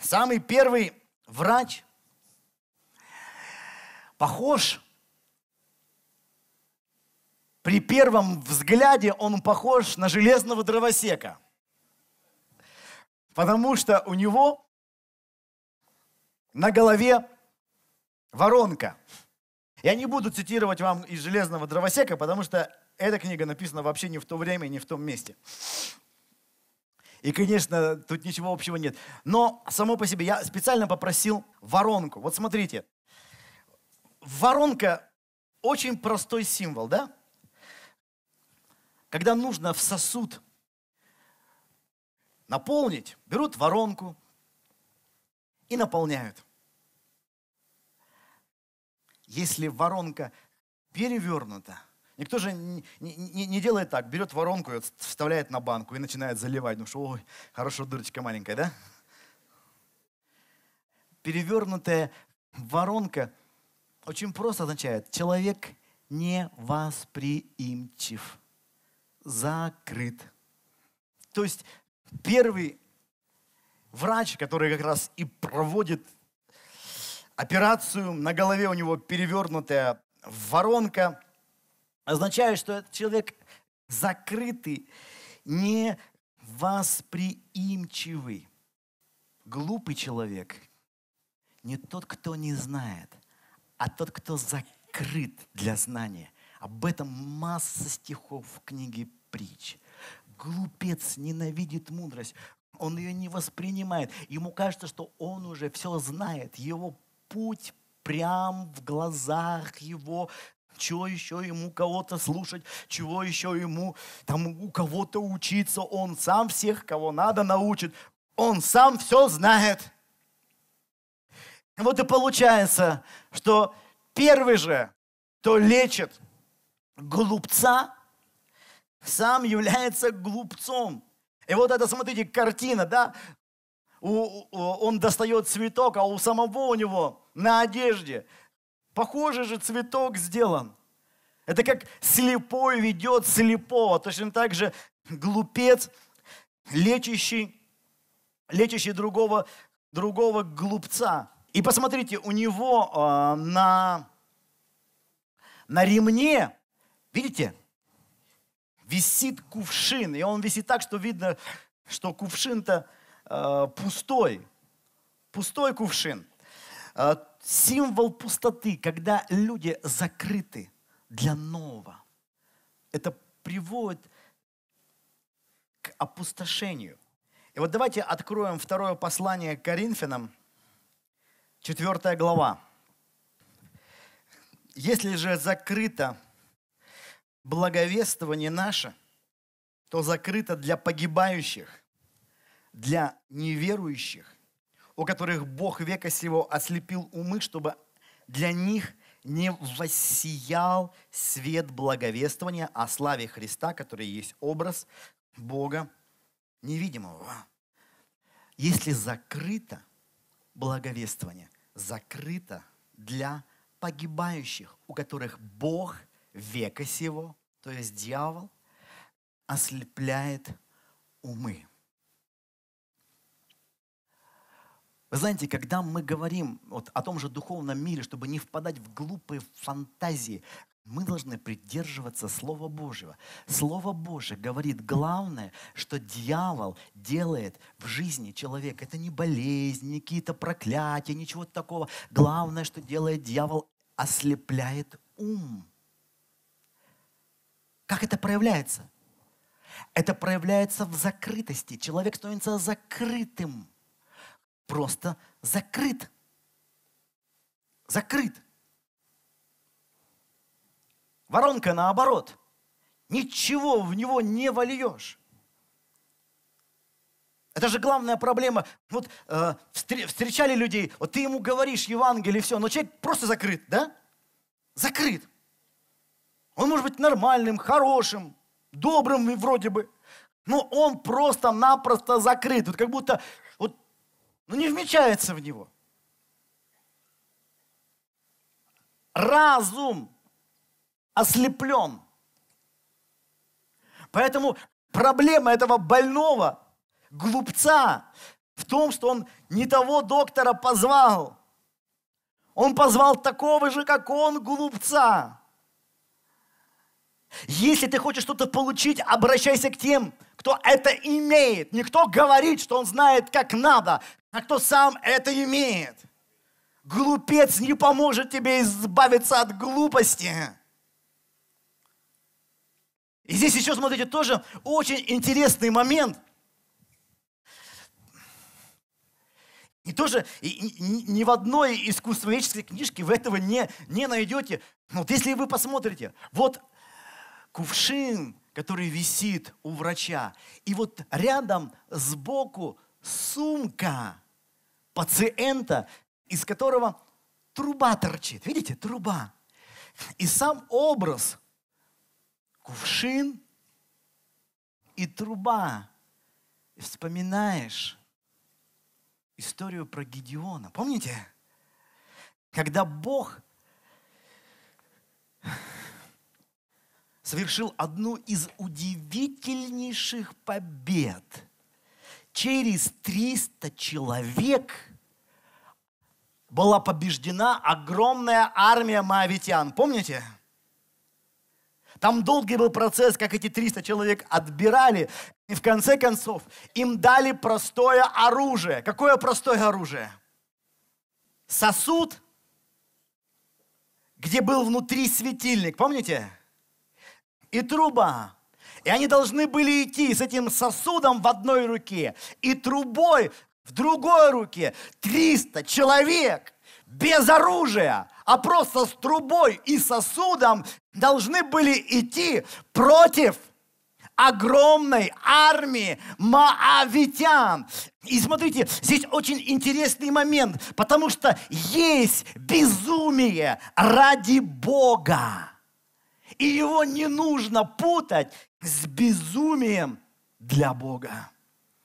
Speaker 1: Самый первый врач похож, при первом взгляде он похож на железного дровосека. Потому что у него на голове воронка. Я не буду цитировать вам из «Железного дровосека», потому что эта книга написана вообще не в то время, не в том месте. И, конечно, тут ничего общего нет. Но само по себе я специально попросил воронку. Вот смотрите. Воронка очень простой символ, да? Когда нужно в сосуд наполнить, берут воронку, и наполняют. Если воронка перевернута, никто же не, не, не делает так, берет воронку, вставляет на банку и начинает заливать. Ну что, ой, хорошо, дырочка маленькая, да? Перевернутая воронка очень просто означает, человек не восприимчив, закрыт. То есть первый врач, который как раз и проводит операцию, на голове у него перевернутая воронка, означает, что этот человек закрытый, не восприимчивый. Глупый человек не тот, кто не знает, а тот, кто закрыт для знания. Об этом масса стихов в книге притч. Глупец ненавидит мудрость он ее не воспринимает. Ему кажется, что он уже все знает. Его путь прям в глазах его. Чего еще ему кого-то слушать, чего еще ему там у кого-то учиться. Он сам всех, кого надо, научит. Он сам все знает. Вот и получается, что первый же, кто лечит глупца, сам является глупцом. И вот это, смотрите, картина, да? У, у, он достает цветок, а у самого у него на одежде похожий же цветок сделан. Это как слепой ведет слепого. Точно так же глупец, лечащий, лечащий другого, другого глупца. И посмотрите, у него э, на, на ремне, видите, висит кувшин, и он висит так, что видно, что кувшин-то э, пустой. Пустой кувшин. Э, символ пустоты, когда люди закрыты для нового. Это приводит к опустошению. И вот давайте откроем второе послание к Коринфянам, четвертая глава. Если же закрыто благовествование наше, то закрыто для погибающих, для неверующих, у которых Бог века сего ослепил умы, чтобы для них не воссиял свет благовествования о славе Христа, который есть образ Бога невидимого. Если закрыто благовествование, закрыто для погибающих, у которых Бог века сего, то есть дьявол, ослепляет умы. Вы знаете, когда мы говорим вот о том же духовном мире, чтобы не впадать в глупые фантазии, мы должны придерживаться Слова Божьего. Слово Божье говорит, главное, что дьявол делает в жизни человека. Это не болезнь, не какие-то проклятия, ничего такого. Главное, что делает дьявол, ослепляет ум. Как это проявляется? Это проявляется в закрытости. Человек становится закрытым просто закрыт. Закрыт. Воронка наоборот. Ничего в него не вольешь. Это же главная проблема. Вот э, встречали людей, вот ты ему говоришь Евангелие, все, но человек просто закрыт, да? Закрыт. Он может быть нормальным, хорошим, добрым вроде бы, но он просто-напросто закрыт. Вот как будто но не вмечается в него. Разум ослеплен. Поэтому проблема этого больного, глупца, в том, что он не того доктора позвал. Он позвал такого же, как он, глупца. Если ты хочешь что-то получить, обращайся к тем, кто это имеет. Никто говорит, что он знает, как надо а кто сам это имеет. Глупец не поможет тебе избавиться от глупости. И здесь еще, смотрите, тоже очень интересный момент. И тоже и, и, ни в одной искусствоведческой книжке вы этого не, не найдете. Вот если вы посмотрите, вот кувшин, который висит у врача, и вот рядом сбоку сумка пациента, из которого труба торчит. Видите, труба. И сам образ, кувшин и труба. И вспоминаешь историю про Гедеона. Помните? Когда Бог совершил одну из удивительнейших побед – через 300 человек была побеждена огромная армия моавитян. Помните? Там долгий был процесс, как эти 300 человек отбирали. И в конце концов им дали простое оружие. Какое простое оружие? Сосуд, где был внутри светильник. Помните? И труба. И они должны были идти с этим сосудом в одной руке и трубой в другой руке. 300 человек без оружия, а просто с трубой и сосудом должны были идти против огромной армии маавитян. И смотрите, здесь очень интересный момент, потому что есть безумие ради Бога. И его не нужно путать с безумием для Бога.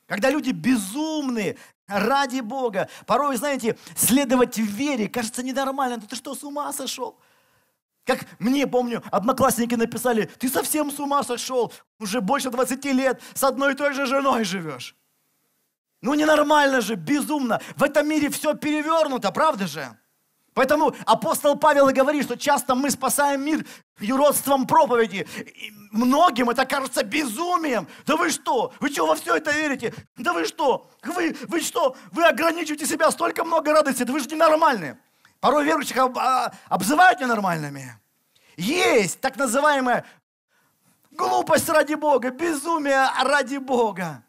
Speaker 1: Когда люди безумны ради Бога, порой, знаете, следовать в вере кажется ненормально. ты что, с ума сошел? Как мне, помню, одноклассники написали, ты совсем с ума сошел, уже больше 20 лет с одной и той же женой живешь. Ну ненормально же, безумно. В этом мире все перевернуто, правда же? Поэтому апостол Павел и говорит, что часто мы спасаем мир юродством проповеди. И многим это кажется безумием. Да вы что? Вы что во все это верите? Да вы что? Вы, вы что? Вы ограничиваете себя столько много радости. Да вы же ненормальные. Порой верующих об, а, обзывают ненормальными. Есть так называемая глупость ради Бога, безумие ради Бога.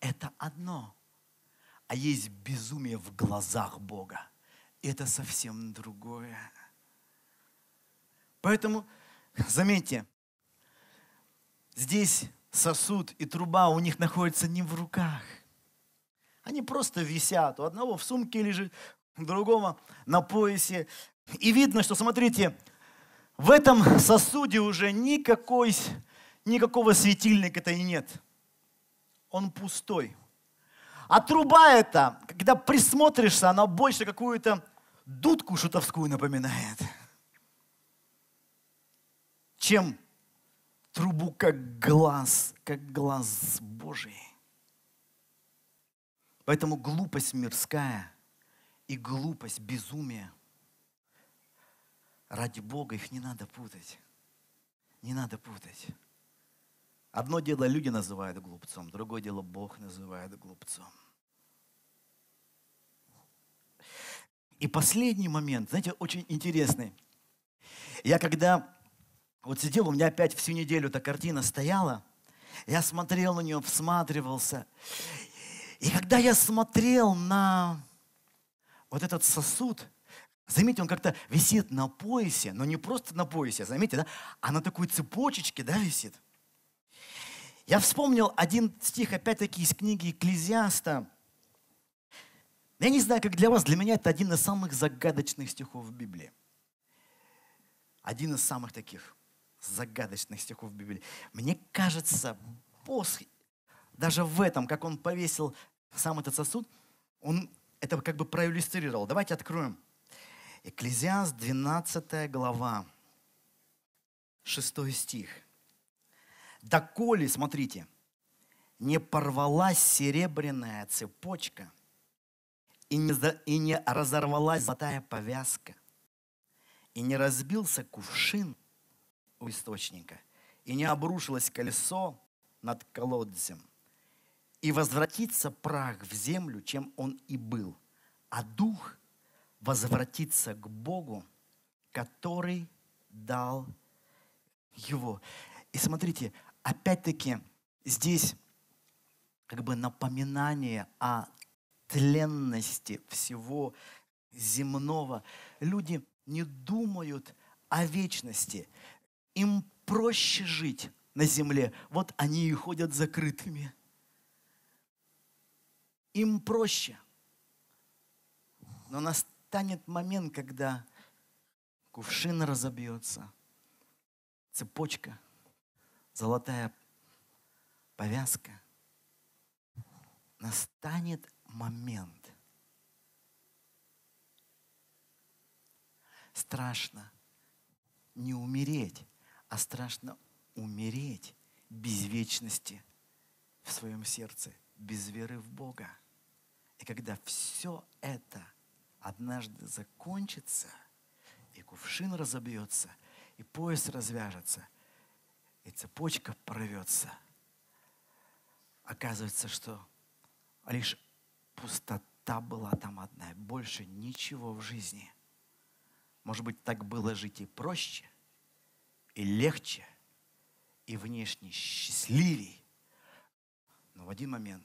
Speaker 1: Это одно. А есть безумие в глазах Бога это совсем другое. Поэтому, заметьте, здесь сосуд и труба у них находятся не в руках. Они просто висят. У одного в сумке лежит, у другого на поясе. И видно, что, смотрите, в этом сосуде уже никакой, никакого светильника-то и нет. Он пустой. А труба эта, когда присмотришься, она больше какую-то дудку шутовскую напоминает, чем трубу как глаз, как глаз Божий. Поэтому глупость мирская и глупость, безумие, ради Бога их не надо путать. Не надо путать. Одно дело люди называют глупцом, другое дело Бог называет глупцом. И последний момент, знаете, очень интересный. Я когда вот сидел, у меня опять всю неделю эта картина стояла, я смотрел на нее, всматривался. И когда я смотрел на вот этот сосуд, заметьте, он как-то висит на поясе, но не просто на поясе, заметьте, да, а на такой цепочечке, да, висит. Я вспомнил один стих, опять-таки, из книги Экклезиаста. Я не знаю, как для вас, для меня это один из самых загадочных стихов в Библии. Один из самых таких загадочных стихов в Библии. Мне кажется, Бог даже в этом, как он повесил сам этот сосуд, он это как бы проиллюстрировал. Давайте откроем. Экклезиаст, 12 глава, 6 стих. «Доколе, смотрите, не порвалась серебряная цепочка и не, и не разорвалась золотая повязка, и не разбился кувшин у источника, и не обрушилось колесо над колодцем, и возвратится прах в землю, чем он и был, а дух возвратится к Богу, который дал его. И смотрите, опять-таки здесь как бы напоминание о тленности всего земного. Люди не думают о вечности. Им проще жить на земле. Вот они и ходят закрытыми. Им проще. Но настанет момент, когда кувшин разобьется, цепочка, золотая повязка. Настанет момент. Страшно не умереть, а страшно умереть без вечности в своем сердце, без веры в Бога. И когда все это однажды закончится, и кувшин разобьется, и пояс развяжется, и цепочка порвется, оказывается, что лишь пустота была там одна, больше ничего в жизни. Может быть, так было жить и проще – и легче, и внешне счастливей. Но в один момент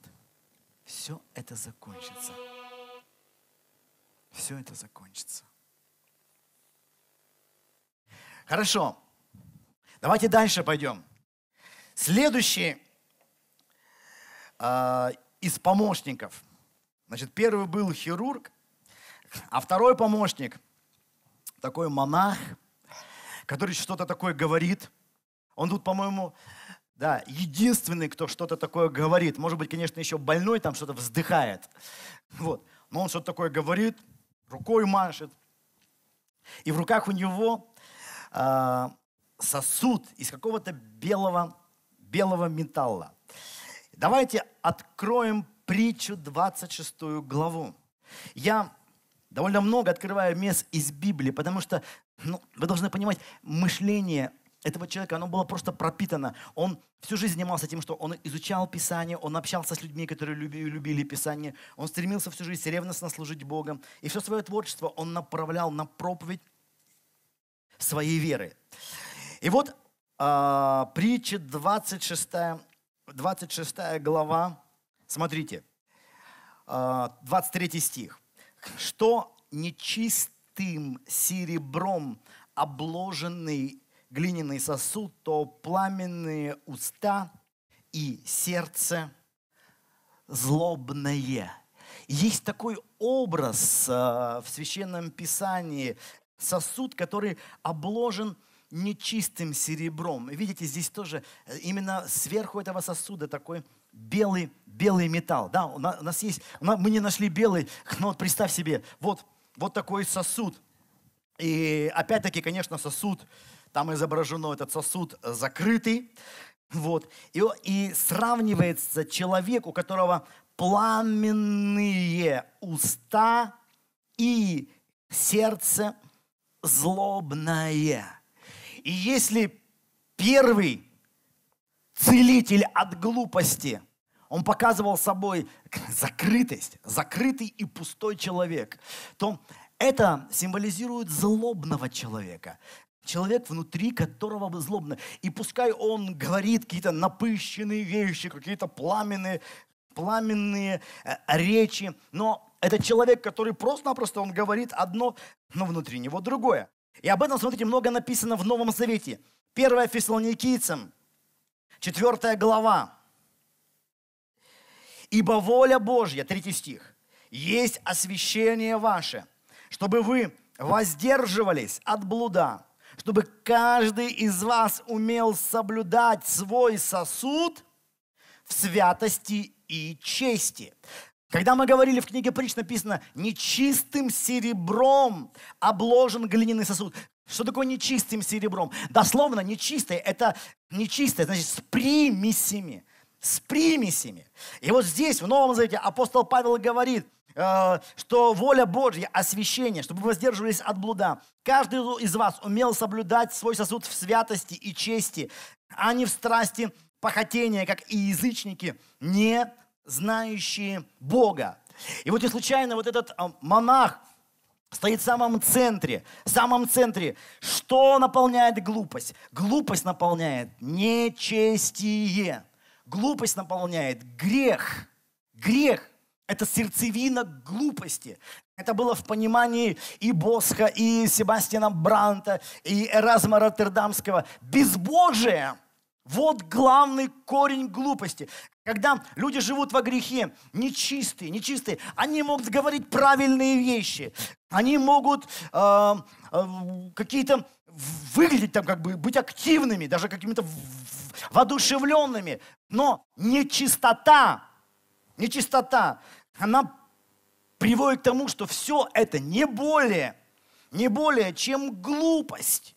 Speaker 1: все это закончится. Все это закончится. Хорошо. Давайте дальше пойдем. Следующий э, из помощников. Значит, первый был хирург, а второй помощник, такой монах – который что-то такое говорит. Он тут, по-моему, да, единственный, кто что-то такое говорит. Может быть, конечно, еще больной там что-то вздыхает. Вот. Но он что-то такое говорит, рукой машет. И в руках у него э, сосуд из какого-то белого, белого металла. Давайте откроем притчу 26 главу. Я довольно много открываю мест из Библии, потому что ну, вы должны понимать, мышление этого человека, оно было просто пропитано. Он всю жизнь занимался тем, что он изучал Писание, он общался с людьми, которые любили, Писание, он стремился всю жизнь ревностно служить Богом. И все свое творчество он направлял на проповедь своей веры. И вот э, притча 26, 26 глава, смотрите, э, 23 стих. «Что нечист золотым серебром обложенный глиняный сосуд, то пламенные уста и сердце злобное. Есть такой образ э, в Священном Писании, сосуд, который обложен нечистым серебром. Видите, здесь тоже э, именно сверху этого сосуда такой белый, белый металл. Да, у нас, у нас есть, мы не нашли белый, [laughs] но вот представь себе, вот, вот такой сосуд. И опять-таки, конечно, сосуд, там изображено этот сосуд закрытый. Вот. И, и сравнивается человек, у которого пламенные уста и сердце злобное. И если первый целитель от глупости, он показывал собой [laughs] закрытость, закрытый и пустой человек, то это символизирует злобного человека. Человек, внутри которого вы злобно. И пускай он говорит какие-то напыщенные вещи, какие-то пламенные, пламенные э, речи, но это человек, который просто-напросто он говорит одно, но внутри него другое. И об этом, смотрите, много написано в Новом Завете. 1 Фессалоникийцам, 4 глава. «Ибо воля Божья», 3 стих, «есть освящение ваше, чтобы вы воздерживались от блуда, чтобы каждый из вас умел соблюдать свой сосуд в святости и чести. Когда мы говорили в книге притч, написано, нечистым серебром обложен глиняный сосуд. Что такое нечистым серебром? Дословно, нечистое – это нечистое, значит, с примесями. С примесями. И вот здесь, в Новом Завете, апостол Павел говорит, э, что воля Божья, освящение, чтобы вы воздерживались от блуда. Каждый из вас умел соблюдать свой сосуд в святости и чести, а не в страсти похотения, как и язычники, не знающие Бога. И вот не случайно вот этот а, монах стоит в самом центре, в самом центре. Что наполняет глупость? Глупость наполняет нечестие. Глупость наполняет грех. Грех – это сердцевина глупости. Это было в понимании и Босха, и Себастьяна Бранта, и Эразма Роттердамского. Безбожие – вот главный корень глупости. Когда люди живут во грехе, нечистые, нечистые, они могут говорить правильные вещи. Они могут э, э, какие-то выглядеть там как бы, быть активными, даже какими-то воодушевленными. Но нечистота, нечистота, она приводит к тому, что все это не более, не более, чем глупость.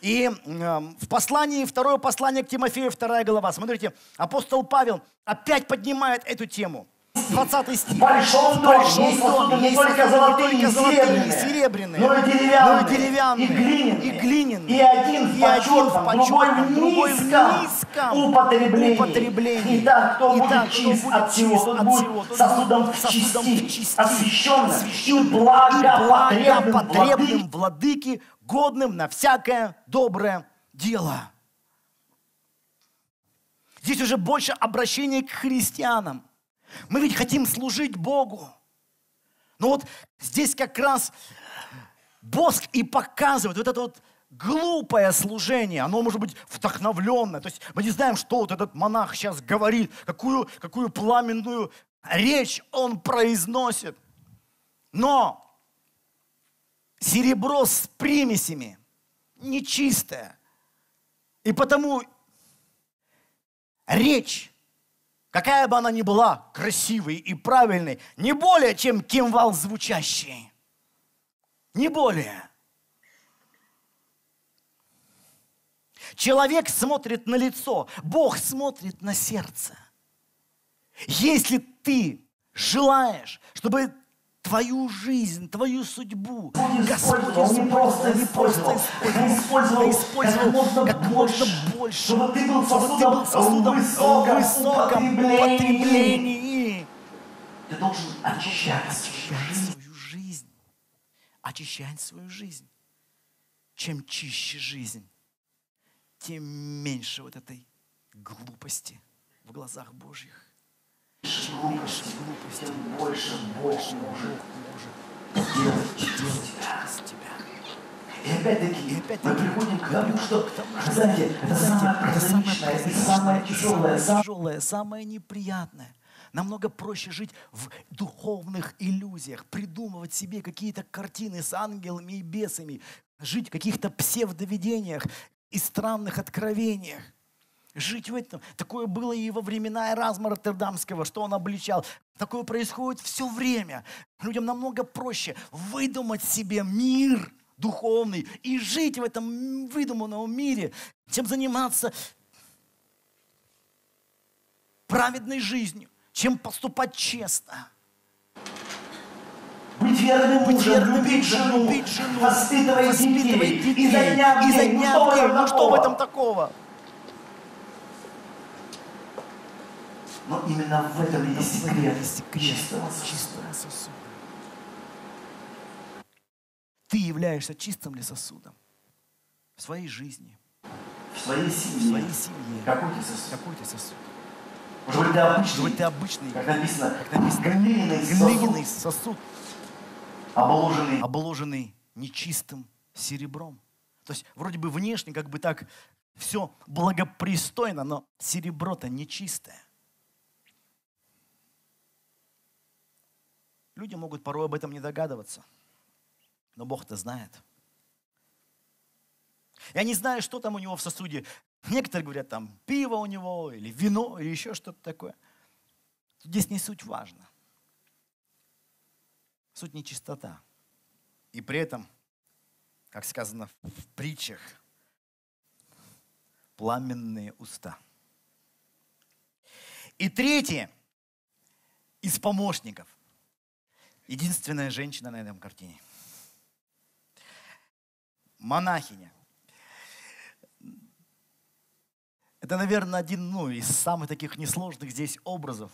Speaker 1: И э, в послании, второе послание к Тимофею, вторая глава, смотрите, апостол Павел опять поднимает эту тему. 20 стих. В
Speaker 2: большом доме есть сосуды не только золотые и серебряные, но и деревянные,
Speaker 1: но и, деревянные,
Speaker 2: и глиняные,
Speaker 1: и, глиняные,
Speaker 2: и один в
Speaker 1: и
Speaker 2: почетном, другой в низком,
Speaker 1: низком
Speaker 2: употреблении.
Speaker 1: употреблении.
Speaker 2: Итак, кто
Speaker 1: Итак,
Speaker 2: будет
Speaker 1: кто
Speaker 2: чист
Speaker 1: будет
Speaker 2: от всего, тот
Speaker 1: от
Speaker 2: будет
Speaker 1: всего,
Speaker 2: сосудом в чести, освященным и
Speaker 1: и
Speaker 2: благопотребным
Speaker 1: владыке, годным на всякое доброе дело. Здесь уже больше обращения к христианам. Мы ведь хотим служить Богу. Но вот здесь как раз Боск и показывает вот это вот глупое служение, оно может быть вдохновленное. То есть мы не знаем, что вот этот монах сейчас говорит, какую, какую пламенную речь он произносит. Но серебро с примесями нечистое. И потому речь какая бы она ни была красивой и правильной, не более, чем кимвал звучащий. Не более. Человек смотрит на лицо, Бог смотрит на сердце. Если ты желаешь, чтобы твою жизнь, твою судьбу.
Speaker 2: Господь использовал, не просто использовал,
Speaker 1: использовал, использовал как, как можно больше,
Speaker 2: чтобы ты был
Speaker 1: чтобы ты был сосудом
Speaker 2: высоком,
Speaker 1: высоком
Speaker 2: употреблении.
Speaker 1: употреблении.
Speaker 2: Ты должен очищать
Speaker 1: Очищать свою жизнь. Очищать свою жизнь. Чем чище жизнь, тем меньше вот этой глупости в глазах Божьих. Чем меньше глупости,
Speaker 2: тем больше Бог
Speaker 1: больше
Speaker 2: может
Speaker 1: делать через тебя.
Speaker 2: И опять-таки, мы приходим к тому, что, знаете, это самое
Speaker 1: это самое
Speaker 2: тяжелое,
Speaker 1: самое
Speaker 2: самое
Speaker 1: неприятное. Намного проще жить в духовных иллюзиях, придумывать себе какие-то картины с ангелами и бесами, жить в каких-то псевдовидениях и странных откровениях. Жить в этом. Такое было и во времена Эразма Роттердамского, что он обличал. Такое происходит все время. Людям намного проще выдумать себе мир духовный и жить в этом выдуманном мире, чем заниматься праведной жизнью, чем поступать честно.
Speaker 2: Быть верным мужем,
Speaker 1: верным
Speaker 2: любить жену,
Speaker 1: любить жену,
Speaker 2: воспитывать
Speaker 1: воспитывать
Speaker 2: детей.
Speaker 1: детей.
Speaker 2: Изо дня в день.
Speaker 1: дня
Speaker 2: Ну
Speaker 1: в
Speaker 2: что в
Speaker 1: день.
Speaker 2: этом
Speaker 1: Ну что в этом такого?
Speaker 2: Но именно в этом и есть секрет чистого сосуда.
Speaker 1: сосуда. Ты являешься чистым ли сосудом в своей жизни,
Speaker 2: В своей
Speaker 1: в
Speaker 2: семье.
Speaker 1: своей семье.
Speaker 2: Какой ты сосуд?
Speaker 1: Какой ты сосуд?
Speaker 2: Может быть, ты обычный,
Speaker 1: Может ты обычный,
Speaker 2: как написано,
Speaker 1: как написано,
Speaker 2: глиняный
Speaker 1: глиняный
Speaker 2: сосуд,
Speaker 1: сосуд,
Speaker 2: обложенный
Speaker 1: обложенный нечистым серебром. То есть вроде бы внешне как бы так все благопристойно, но серебро-то нечистое. Люди могут порой об этом не догадываться, но Бог-то знает. Я не знаю, что там у него в сосуде. Некоторые говорят, там пиво у него, или вино, или еще что-то такое. Здесь не суть важно. Суть не чистота. И при этом, как сказано в притчах, пламенные уста. И третье из помощников. Единственная женщина на этом картине. Монахиня. Это, наверное, один ну, из самых таких несложных здесь образов,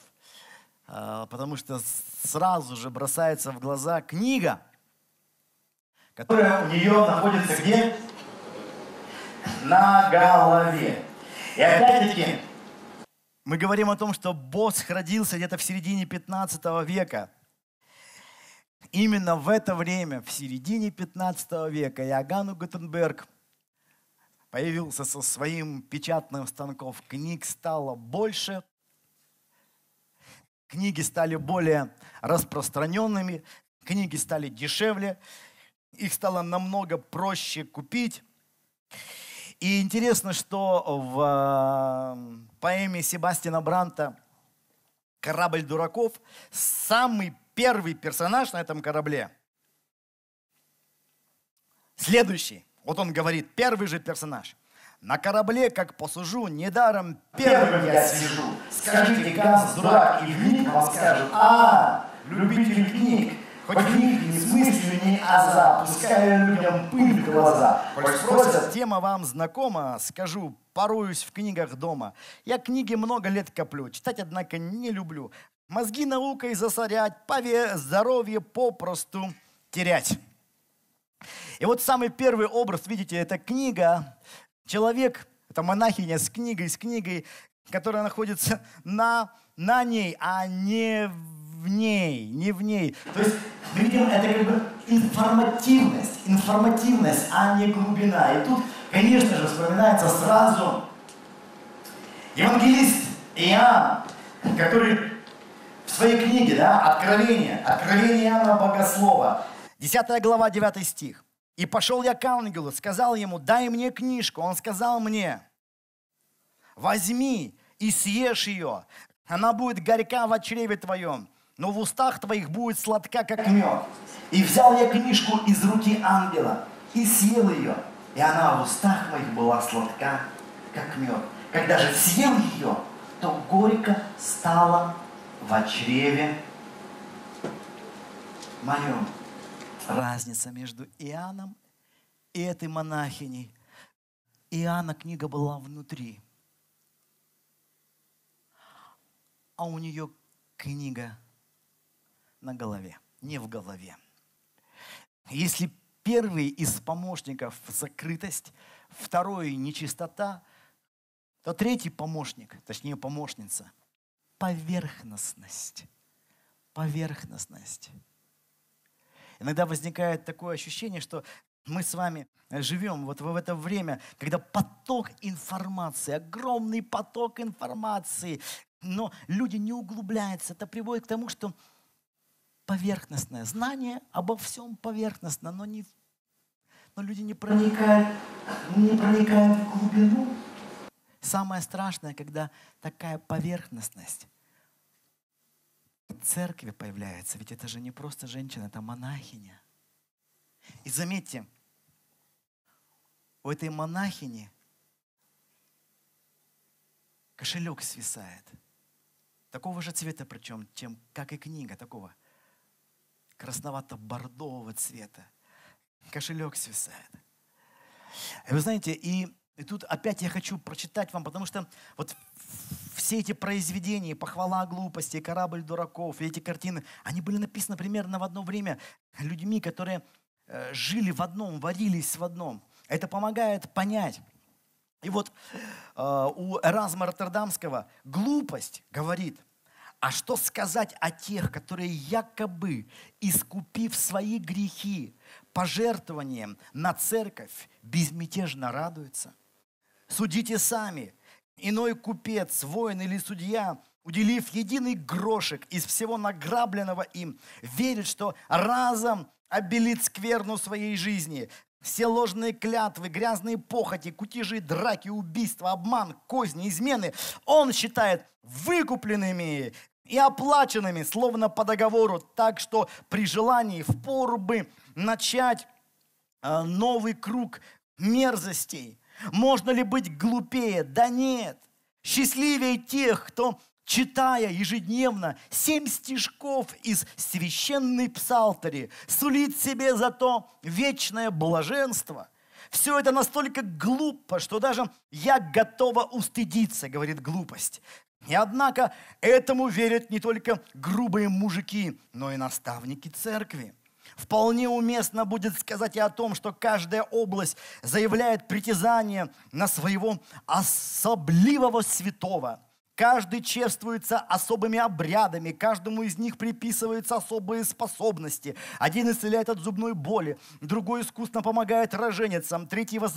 Speaker 1: а, потому что сразу же бросается в глаза книга, которая
Speaker 2: у нее находится где? На голове. И опять-таки,
Speaker 1: Мы говорим о том, что босс родился где-то в середине 15 века. Именно в это время, в середине 15 века, Иоганн Гутенберг появился со своим печатным станком. Книг стало больше, книги стали более распространенными, книги стали дешевле, их стало намного проще купить. И интересно, что в э, поэме Себастьяна Бранта «Корабль дураков» самый первый персонаж на этом корабле следующий. Вот он говорит, первый же персонаж. На корабле, как посужу, недаром первым я сижу.
Speaker 2: Скажите, Ганс, дурак, и вник вам скажет, а, любитель книг, хоть книг ни с мыслью, ни аза, пускай людям пыль в глаза.
Speaker 1: Спросят,
Speaker 2: спросят,
Speaker 1: тема вам знакома, скажу, поруюсь в книгах дома. Я книги много лет коплю, читать, однако, не люблю. Мозги наукой засорять, здоровье попросту терять. И вот самый первый образ, видите, это книга. Человек, это монахиня с книгой, с книгой, которая находится на, на ней, а не в ней, не в ней.
Speaker 2: то есть, мы видим, это как бы информативность, информативность, а не глубина. И тут, конечно же, вспоминается сразу евангелист Иоанн, который своей книге, да, Откровение, Откровение Иоанна Богослова,
Speaker 1: 10 глава, 9 стих. «И пошел я к ангелу, сказал ему, дай мне книжку. Он сказал мне, возьми и съешь ее. Она будет горька в чреве твоем, но в устах твоих будет сладка, как
Speaker 2: мед. И взял я книжку из руки ангела и съел ее. И она в устах моих была сладка, как мед. Когда же съел ее, то горько стало в чреве моем.
Speaker 1: разница между Иоанном и этой монахиней. Иоанна книга была внутри, а у нее книга на голове, не в голове. Если первый из помощников – закрытость, второй – нечистота, то третий помощник, точнее помощница – поверхностность. Поверхностность. Иногда возникает такое ощущение, что мы с вами живем вот в это время, когда поток информации, огромный поток информации, но люди не углубляются. Это приводит к тому, что поверхностное знание обо всем поверхностно, но, не, но люди не проникают, не проникают в глубину. Самое страшное, когда такая поверхностность в церкви появляется. Ведь это же не просто женщина, это монахиня. И заметьте, у этой монахини кошелек свисает. Такого же цвета причем, чем, как и книга, такого красновато-бордового цвета. Кошелек свисает. И вы знаете, и, и тут опять я хочу прочитать вам, потому что вот все эти произведения, похвала глупости, корабль дураков, эти картины, они были написаны примерно в одно время людьми, которые э, жили в одном, варились в одном. Это помогает понять. И вот э, у Эразма Роттердамского глупость говорит, а что сказать о тех, которые якобы, искупив свои грехи пожертвованием на церковь, безмятежно радуются? Судите сами. Иной купец, воин или судья, уделив единый грошек из всего награбленного им, верит, что разом обелит скверну своей жизни, все ложные клятвы, грязные похоти, кутежи, драки, убийства, обман, козни, измены он считает выкупленными и оплаченными, словно по договору, так что при желании впору бы начать э, новый круг мерзостей. Можно ли быть глупее? Да нет. Счастливее тех, кто читая ежедневно семь стишков из священной псалтери, сулит себе зато вечное блаженство. Все это настолько глупо, что даже я готова устыдиться, говорит глупость. И однако этому верят не только грубые мужики, но и наставники церкви. Вполне уместно будет сказать и о том, что каждая область заявляет притязание на своего особливого святого – Каждый чествуется особыми обрядами, каждому из них приписываются особые способности. Один исцеляет от зубной боли, другой искусно помогает роженицам, третий воз...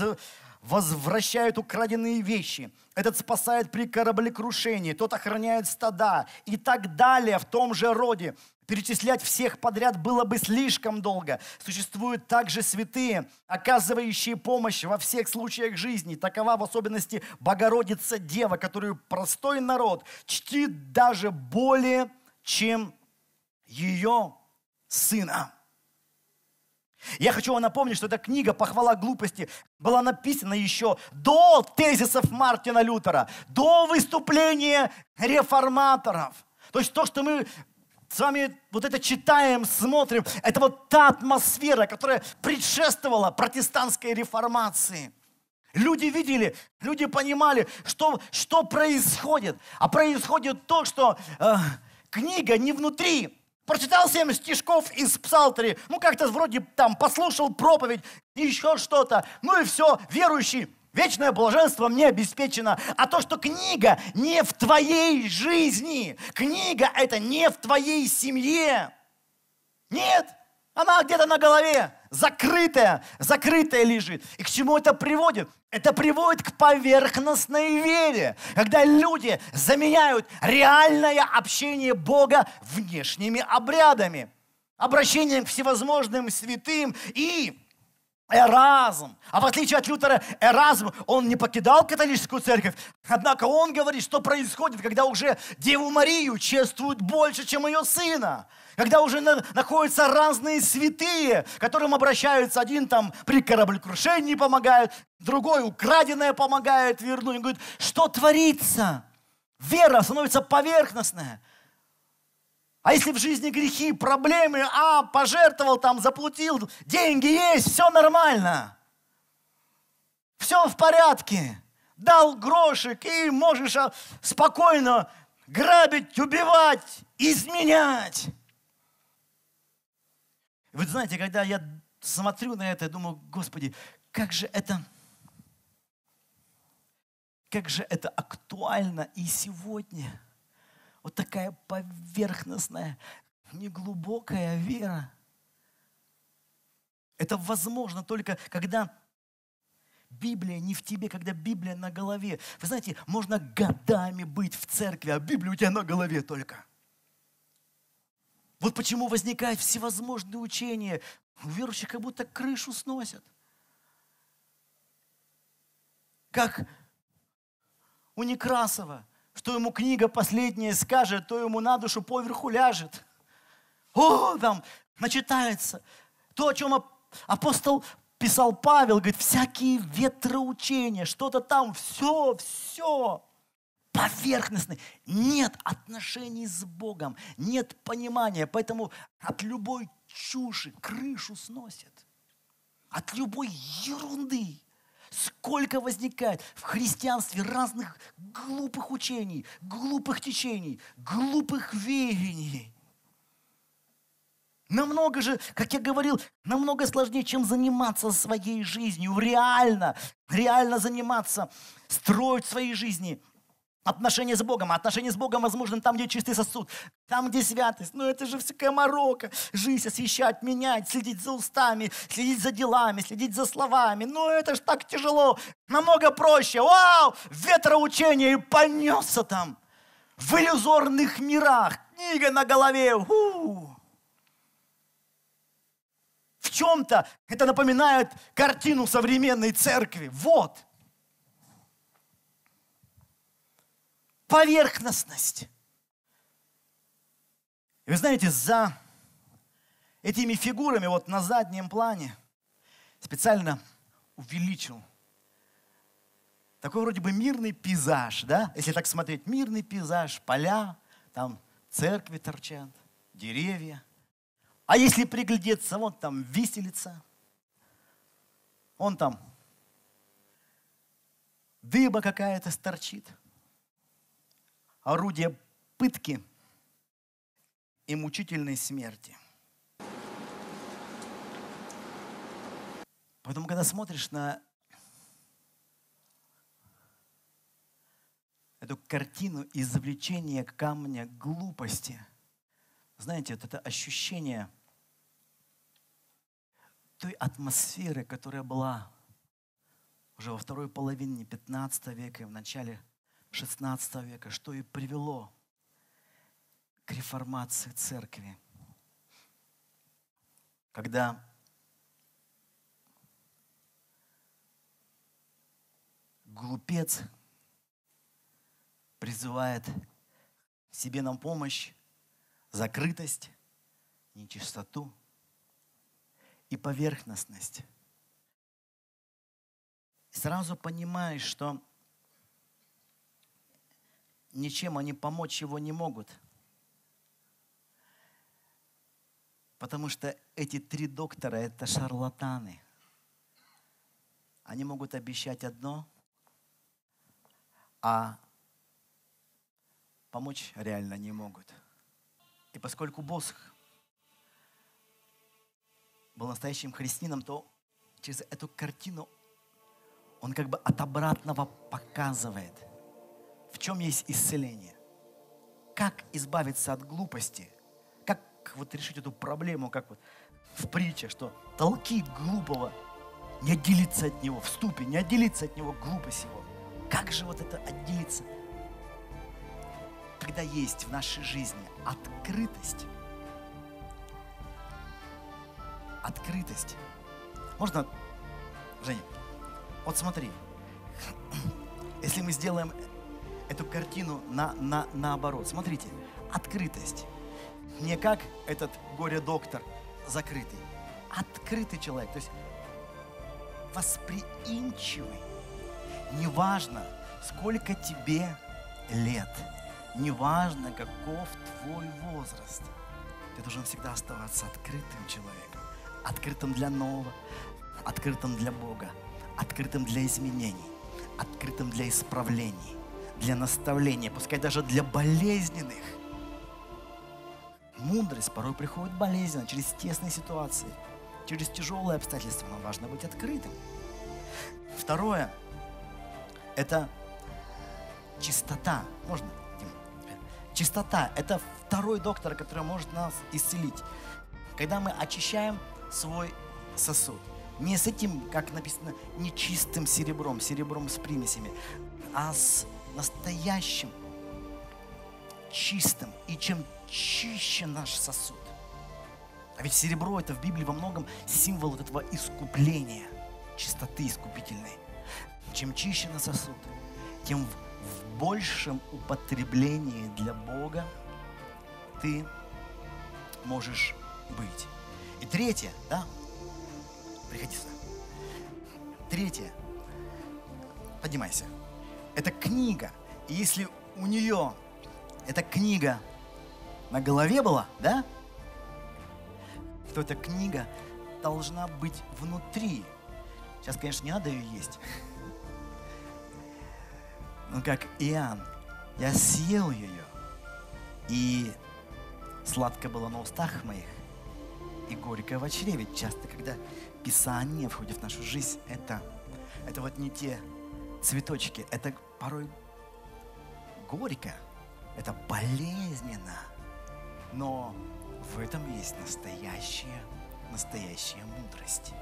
Speaker 1: возвращает украденные вещи. Этот спасает при кораблекрушении, тот охраняет стада и так далее в том же роде. Перечислять всех подряд было бы слишком долго. Существуют также святые, оказывающие помощь во всех случаях жизни. Такова в особенности Богородица Дева, которую простой народ чтит даже более, чем ее сына. Я хочу вам напомнить, что эта книга «Похвала глупости» была написана еще до тезисов Мартина Лютера, до выступления реформаторов. То есть то, что мы с вами вот это читаем, смотрим, это вот та атмосфера, которая предшествовала протестантской реформации. Люди видели, люди понимали, что, что происходит. А происходит то, что э, книга не внутри. Прочитал семь стишков из псалтери, ну как-то вроде там послушал проповедь, еще что-то, ну и все, верующий Вечное блаженство мне обеспечено. А то, что книга не в твоей жизни, книга это не в твоей семье. Нет, она где-то на голове, закрытая, закрытая лежит. И к чему это приводит? Это приводит к поверхностной вере, когда люди заменяют реальное общение Бога внешними обрядами, обращением к всевозможным святым и Эразм. А в отличие от Лютера, Эразм, он не покидал католическую церковь. Однако он говорит, что происходит, когда уже Деву Марию чествуют больше, чем ее сына. Когда уже на, находятся разные святые, к которым обращаются. Один там при кораблекрушении помогает, другой украденное помогает вернуть. Он говорит, что творится? Вера становится поверхностная. А если в жизни грехи, проблемы, а, пожертвовал там, заплатил, деньги есть, все нормально. Все в порядке. Дал грошек и можешь а, спокойно грабить, убивать, изменять. Вы знаете, когда я смотрю на это, я думаю, Господи, как же это, как же это актуально и сегодня – вот такая поверхностная, неглубокая вера. Это возможно только, когда Библия не в тебе, когда Библия на голове. Вы знаете, можно годами быть в церкви, а Библия у тебя на голове только. Вот почему возникают всевозможные учения. У верующих как будто крышу сносят. Как у Некрасова, что ему книга последняя скажет, то ему на душу поверху ляжет. О, там начитается. То, о чем апостол писал Павел, говорит, всякие ветроучения, что-то там, все, все поверхностный. Нет отношений с Богом, нет понимания. Поэтому от любой чуши крышу сносит. От любой ерунды. Сколько возникает в христианстве разных глупых учений, глупых течений, глупых верений. Намного же, как я говорил, намного сложнее, чем заниматься своей жизнью. Реально, реально заниматься, строить свои жизни – Отношения с Богом. Отношения с Богом возможны там, где чистый сосуд, там, где святость. Но это же всякая морока. Жизнь освещать, менять, следить за устами, следить за делами, следить за словами. Ну это ж так тяжело. Намного проще. Вау! Ветроучение и понесся там. В иллюзорных мирах. Книга на голове. У-у-у. В чем-то это напоминает картину современной церкви. Вот. Поверхностность. И вы знаете, за этими фигурами вот на заднем плане специально увеличил такой вроде бы мирный пейзаж, да? Если так смотреть, мирный пейзаж, поля, там церкви торчат, деревья. А если приглядеться, вот там виселица, он там дыба какая-то сторчит – орудие пытки и мучительной смерти. Поэтому, когда смотришь на эту картину извлечения камня глупости, знаете, вот это ощущение той атмосферы, которая была уже во второй половине 15 века и в начале 16 века, что и привело к реформации церкви. Когда глупец призывает себе нам помощь, закрытость, нечистоту и поверхностность. И сразу понимаешь, что ничем они помочь его не могут. Потому что эти три доктора – это шарлатаны. Они могут обещать одно, а помочь реально не могут. И поскольку Босх был настоящим христианином, то через эту картину он как бы от обратного показывает – чем есть исцеление. Как избавиться от глупости. Как вот решить эту проблему, как вот в притче, что толки глупого, не отделиться от него, в ступе, не отделиться от него глупость его. Как же вот это отделиться? Когда есть в нашей жизни открытость, открытость. Можно, Женя, вот смотри, [clears throat] если мы сделаем эту картину на, на, наоборот. Смотрите, открытость. Не как этот горе-доктор закрытый. Открытый человек, то есть восприимчивый. Неважно, сколько тебе лет, неважно, каков твой возраст, ты должен всегда оставаться открытым человеком, открытым для нового, открытым для Бога, открытым для изменений, открытым для исправлений для наставления, пускай даже для болезненных. Мудрость порой приходит болезненно, через тесные ситуации, через тяжелые обстоятельства. Нам важно быть открытым. Второе – это чистота. Можно? Чистота – это второй доктор, который может нас исцелить. Когда мы очищаем свой сосуд. Не с этим, как написано, нечистым серебром, серебром с примесями, а с настоящим, чистым. И чем чище наш сосуд. А ведь серебро это в Библии во многом символ вот этого искупления, чистоты искупительной. Чем чище на сосуд, тем в большем употреблении для Бога ты можешь быть. И третье, да, приходи сюда. Третье, поднимайся. Это книга. И если у нее эта книга на голове была, да, то эта книга должна быть внутри. Сейчас, конечно, не надо ее есть. Но как Иоанн, я съел ее, и сладко было на устах моих, и горько в чреве. Часто, когда Писание входит в нашу жизнь, это, это вот не те цветочки, это порой горько, это болезненно. Но в этом есть настоящая, настоящая мудрость.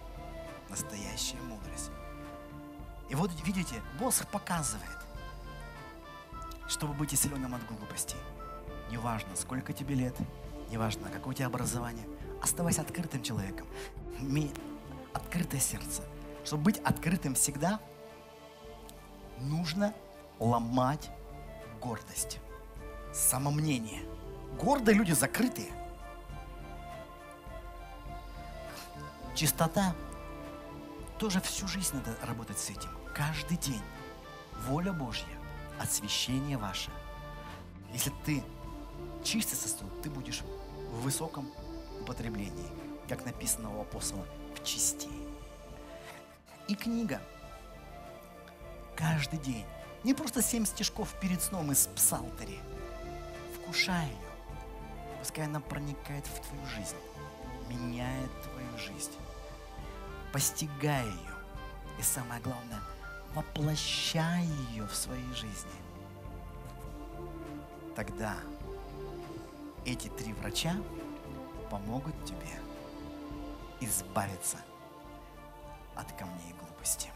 Speaker 1: Настоящая мудрость. И вот видите, Бог показывает, чтобы быть исцеленным от глупости. Неважно, сколько тебе лет, неважно, какое у тебя образование, оставайся открытым человеком. Имей открытое сердце. Чтобы быть открытым всегда, нужно ломать гордость, самомнение. Гордые люди закрытые. Чистота. Тоже всю жизнь надо работать с этим. Каждый день. Воля Божья, освящение ваше. Если ты чистый сосуд, ты будешь в высоком употреблении, как написано у апостола, в чисти. И книга. Каждый день. Не просто семь стишков перед сном из псалтери. Вкушай ее. Пускай она проникает в твою жизнь, меняет твою жизнь. Постигай ее. И самое главное, воплощай ее в своей жизни. Тогда эти три врача помогут тебе избавиться от камней глупости.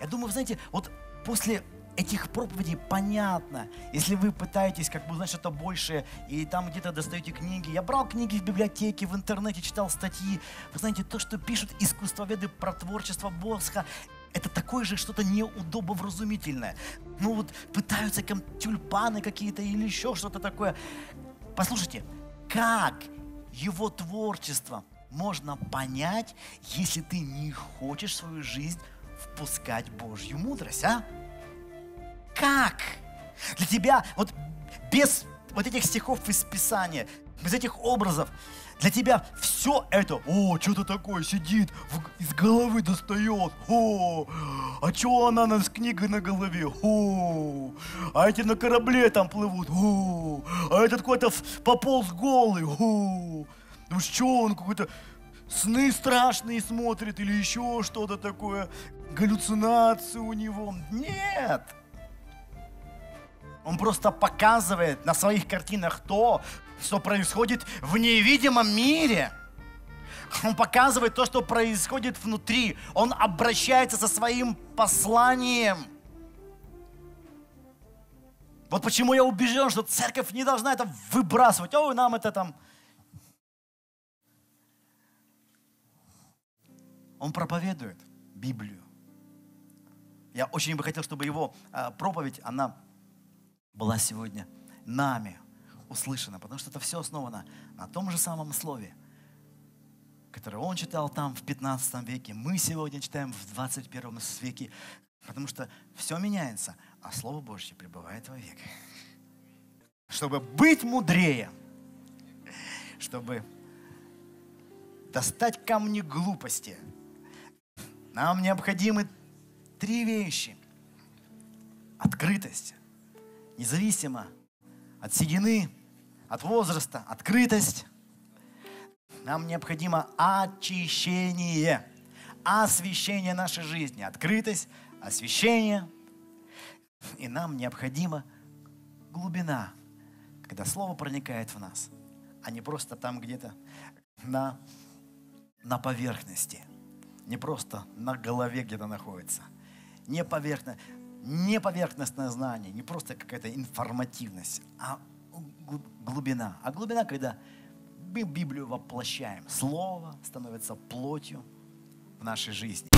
Speaker 1: Я думаю, вы знаете, вот после этих проповедей понятно, если вы пытаетесь как бы узнать что-то большее, и там где-то достаете книги. Я брал книги в библиотеке, в интернете, читал статьи. Вы знаете, то, что пишут искусствоведы про творчество Босха, это такое же что-то неудобовразумительное. Ну вот пытаются как тюльпаны какие-то или еще что-то такое. Послушайте, как его творчество можно понять, если ты не хочешь свою жизнь впускать Божью мудрость, а? Как? Для тебя вот без вот этих стихов из Писания, без этих образов, для тебя все это, о, что-то такое сидит, в, из головы достает, о, а что она нас с книгой на голове, о, а эти на корабле там плывут, о, а этот какой-то пополз голый, о, ну что он какой-то сны страшные смотрит или еще что-то такое, галлюцинации у него. Нет! Он просто показывает на своих картинах то, что происходит в невидимом мире. Он показывает то, что происходит внутри. Он обращается со своим посланием. Вот почему я убежден, что церковь не должна это выбрасывать. Ой, нам это там... Он проповедует Библию. Я очень бы хотел, чтобы его а, проповедь, она была сегодня нами услышана, потому что это все основано на том же самом слове, которое он читал там в 15 веке, мы сегодня читаем в 21 веке, потому что все меняется, а Слово Божье пребывает вовек. Чтобы быть мудрее, чтобы достать камни глупости, нам необходимы три вещи. Открытость, независимо от седины, от возраста, открытость. Нам необходимо очищение, освещение нашей жизни, открытость, освещение. И нам необходима глубина, когда Слово проникает в нас, а не просто там где-то на, на поверхности. Не просто на голове где-то находится, не, поверхно, не поверхностное знание, не просто какая-то информативность, а глубина. А глубина, когда мы Библию воплощаем, Слово становится плотью в нашей жизни.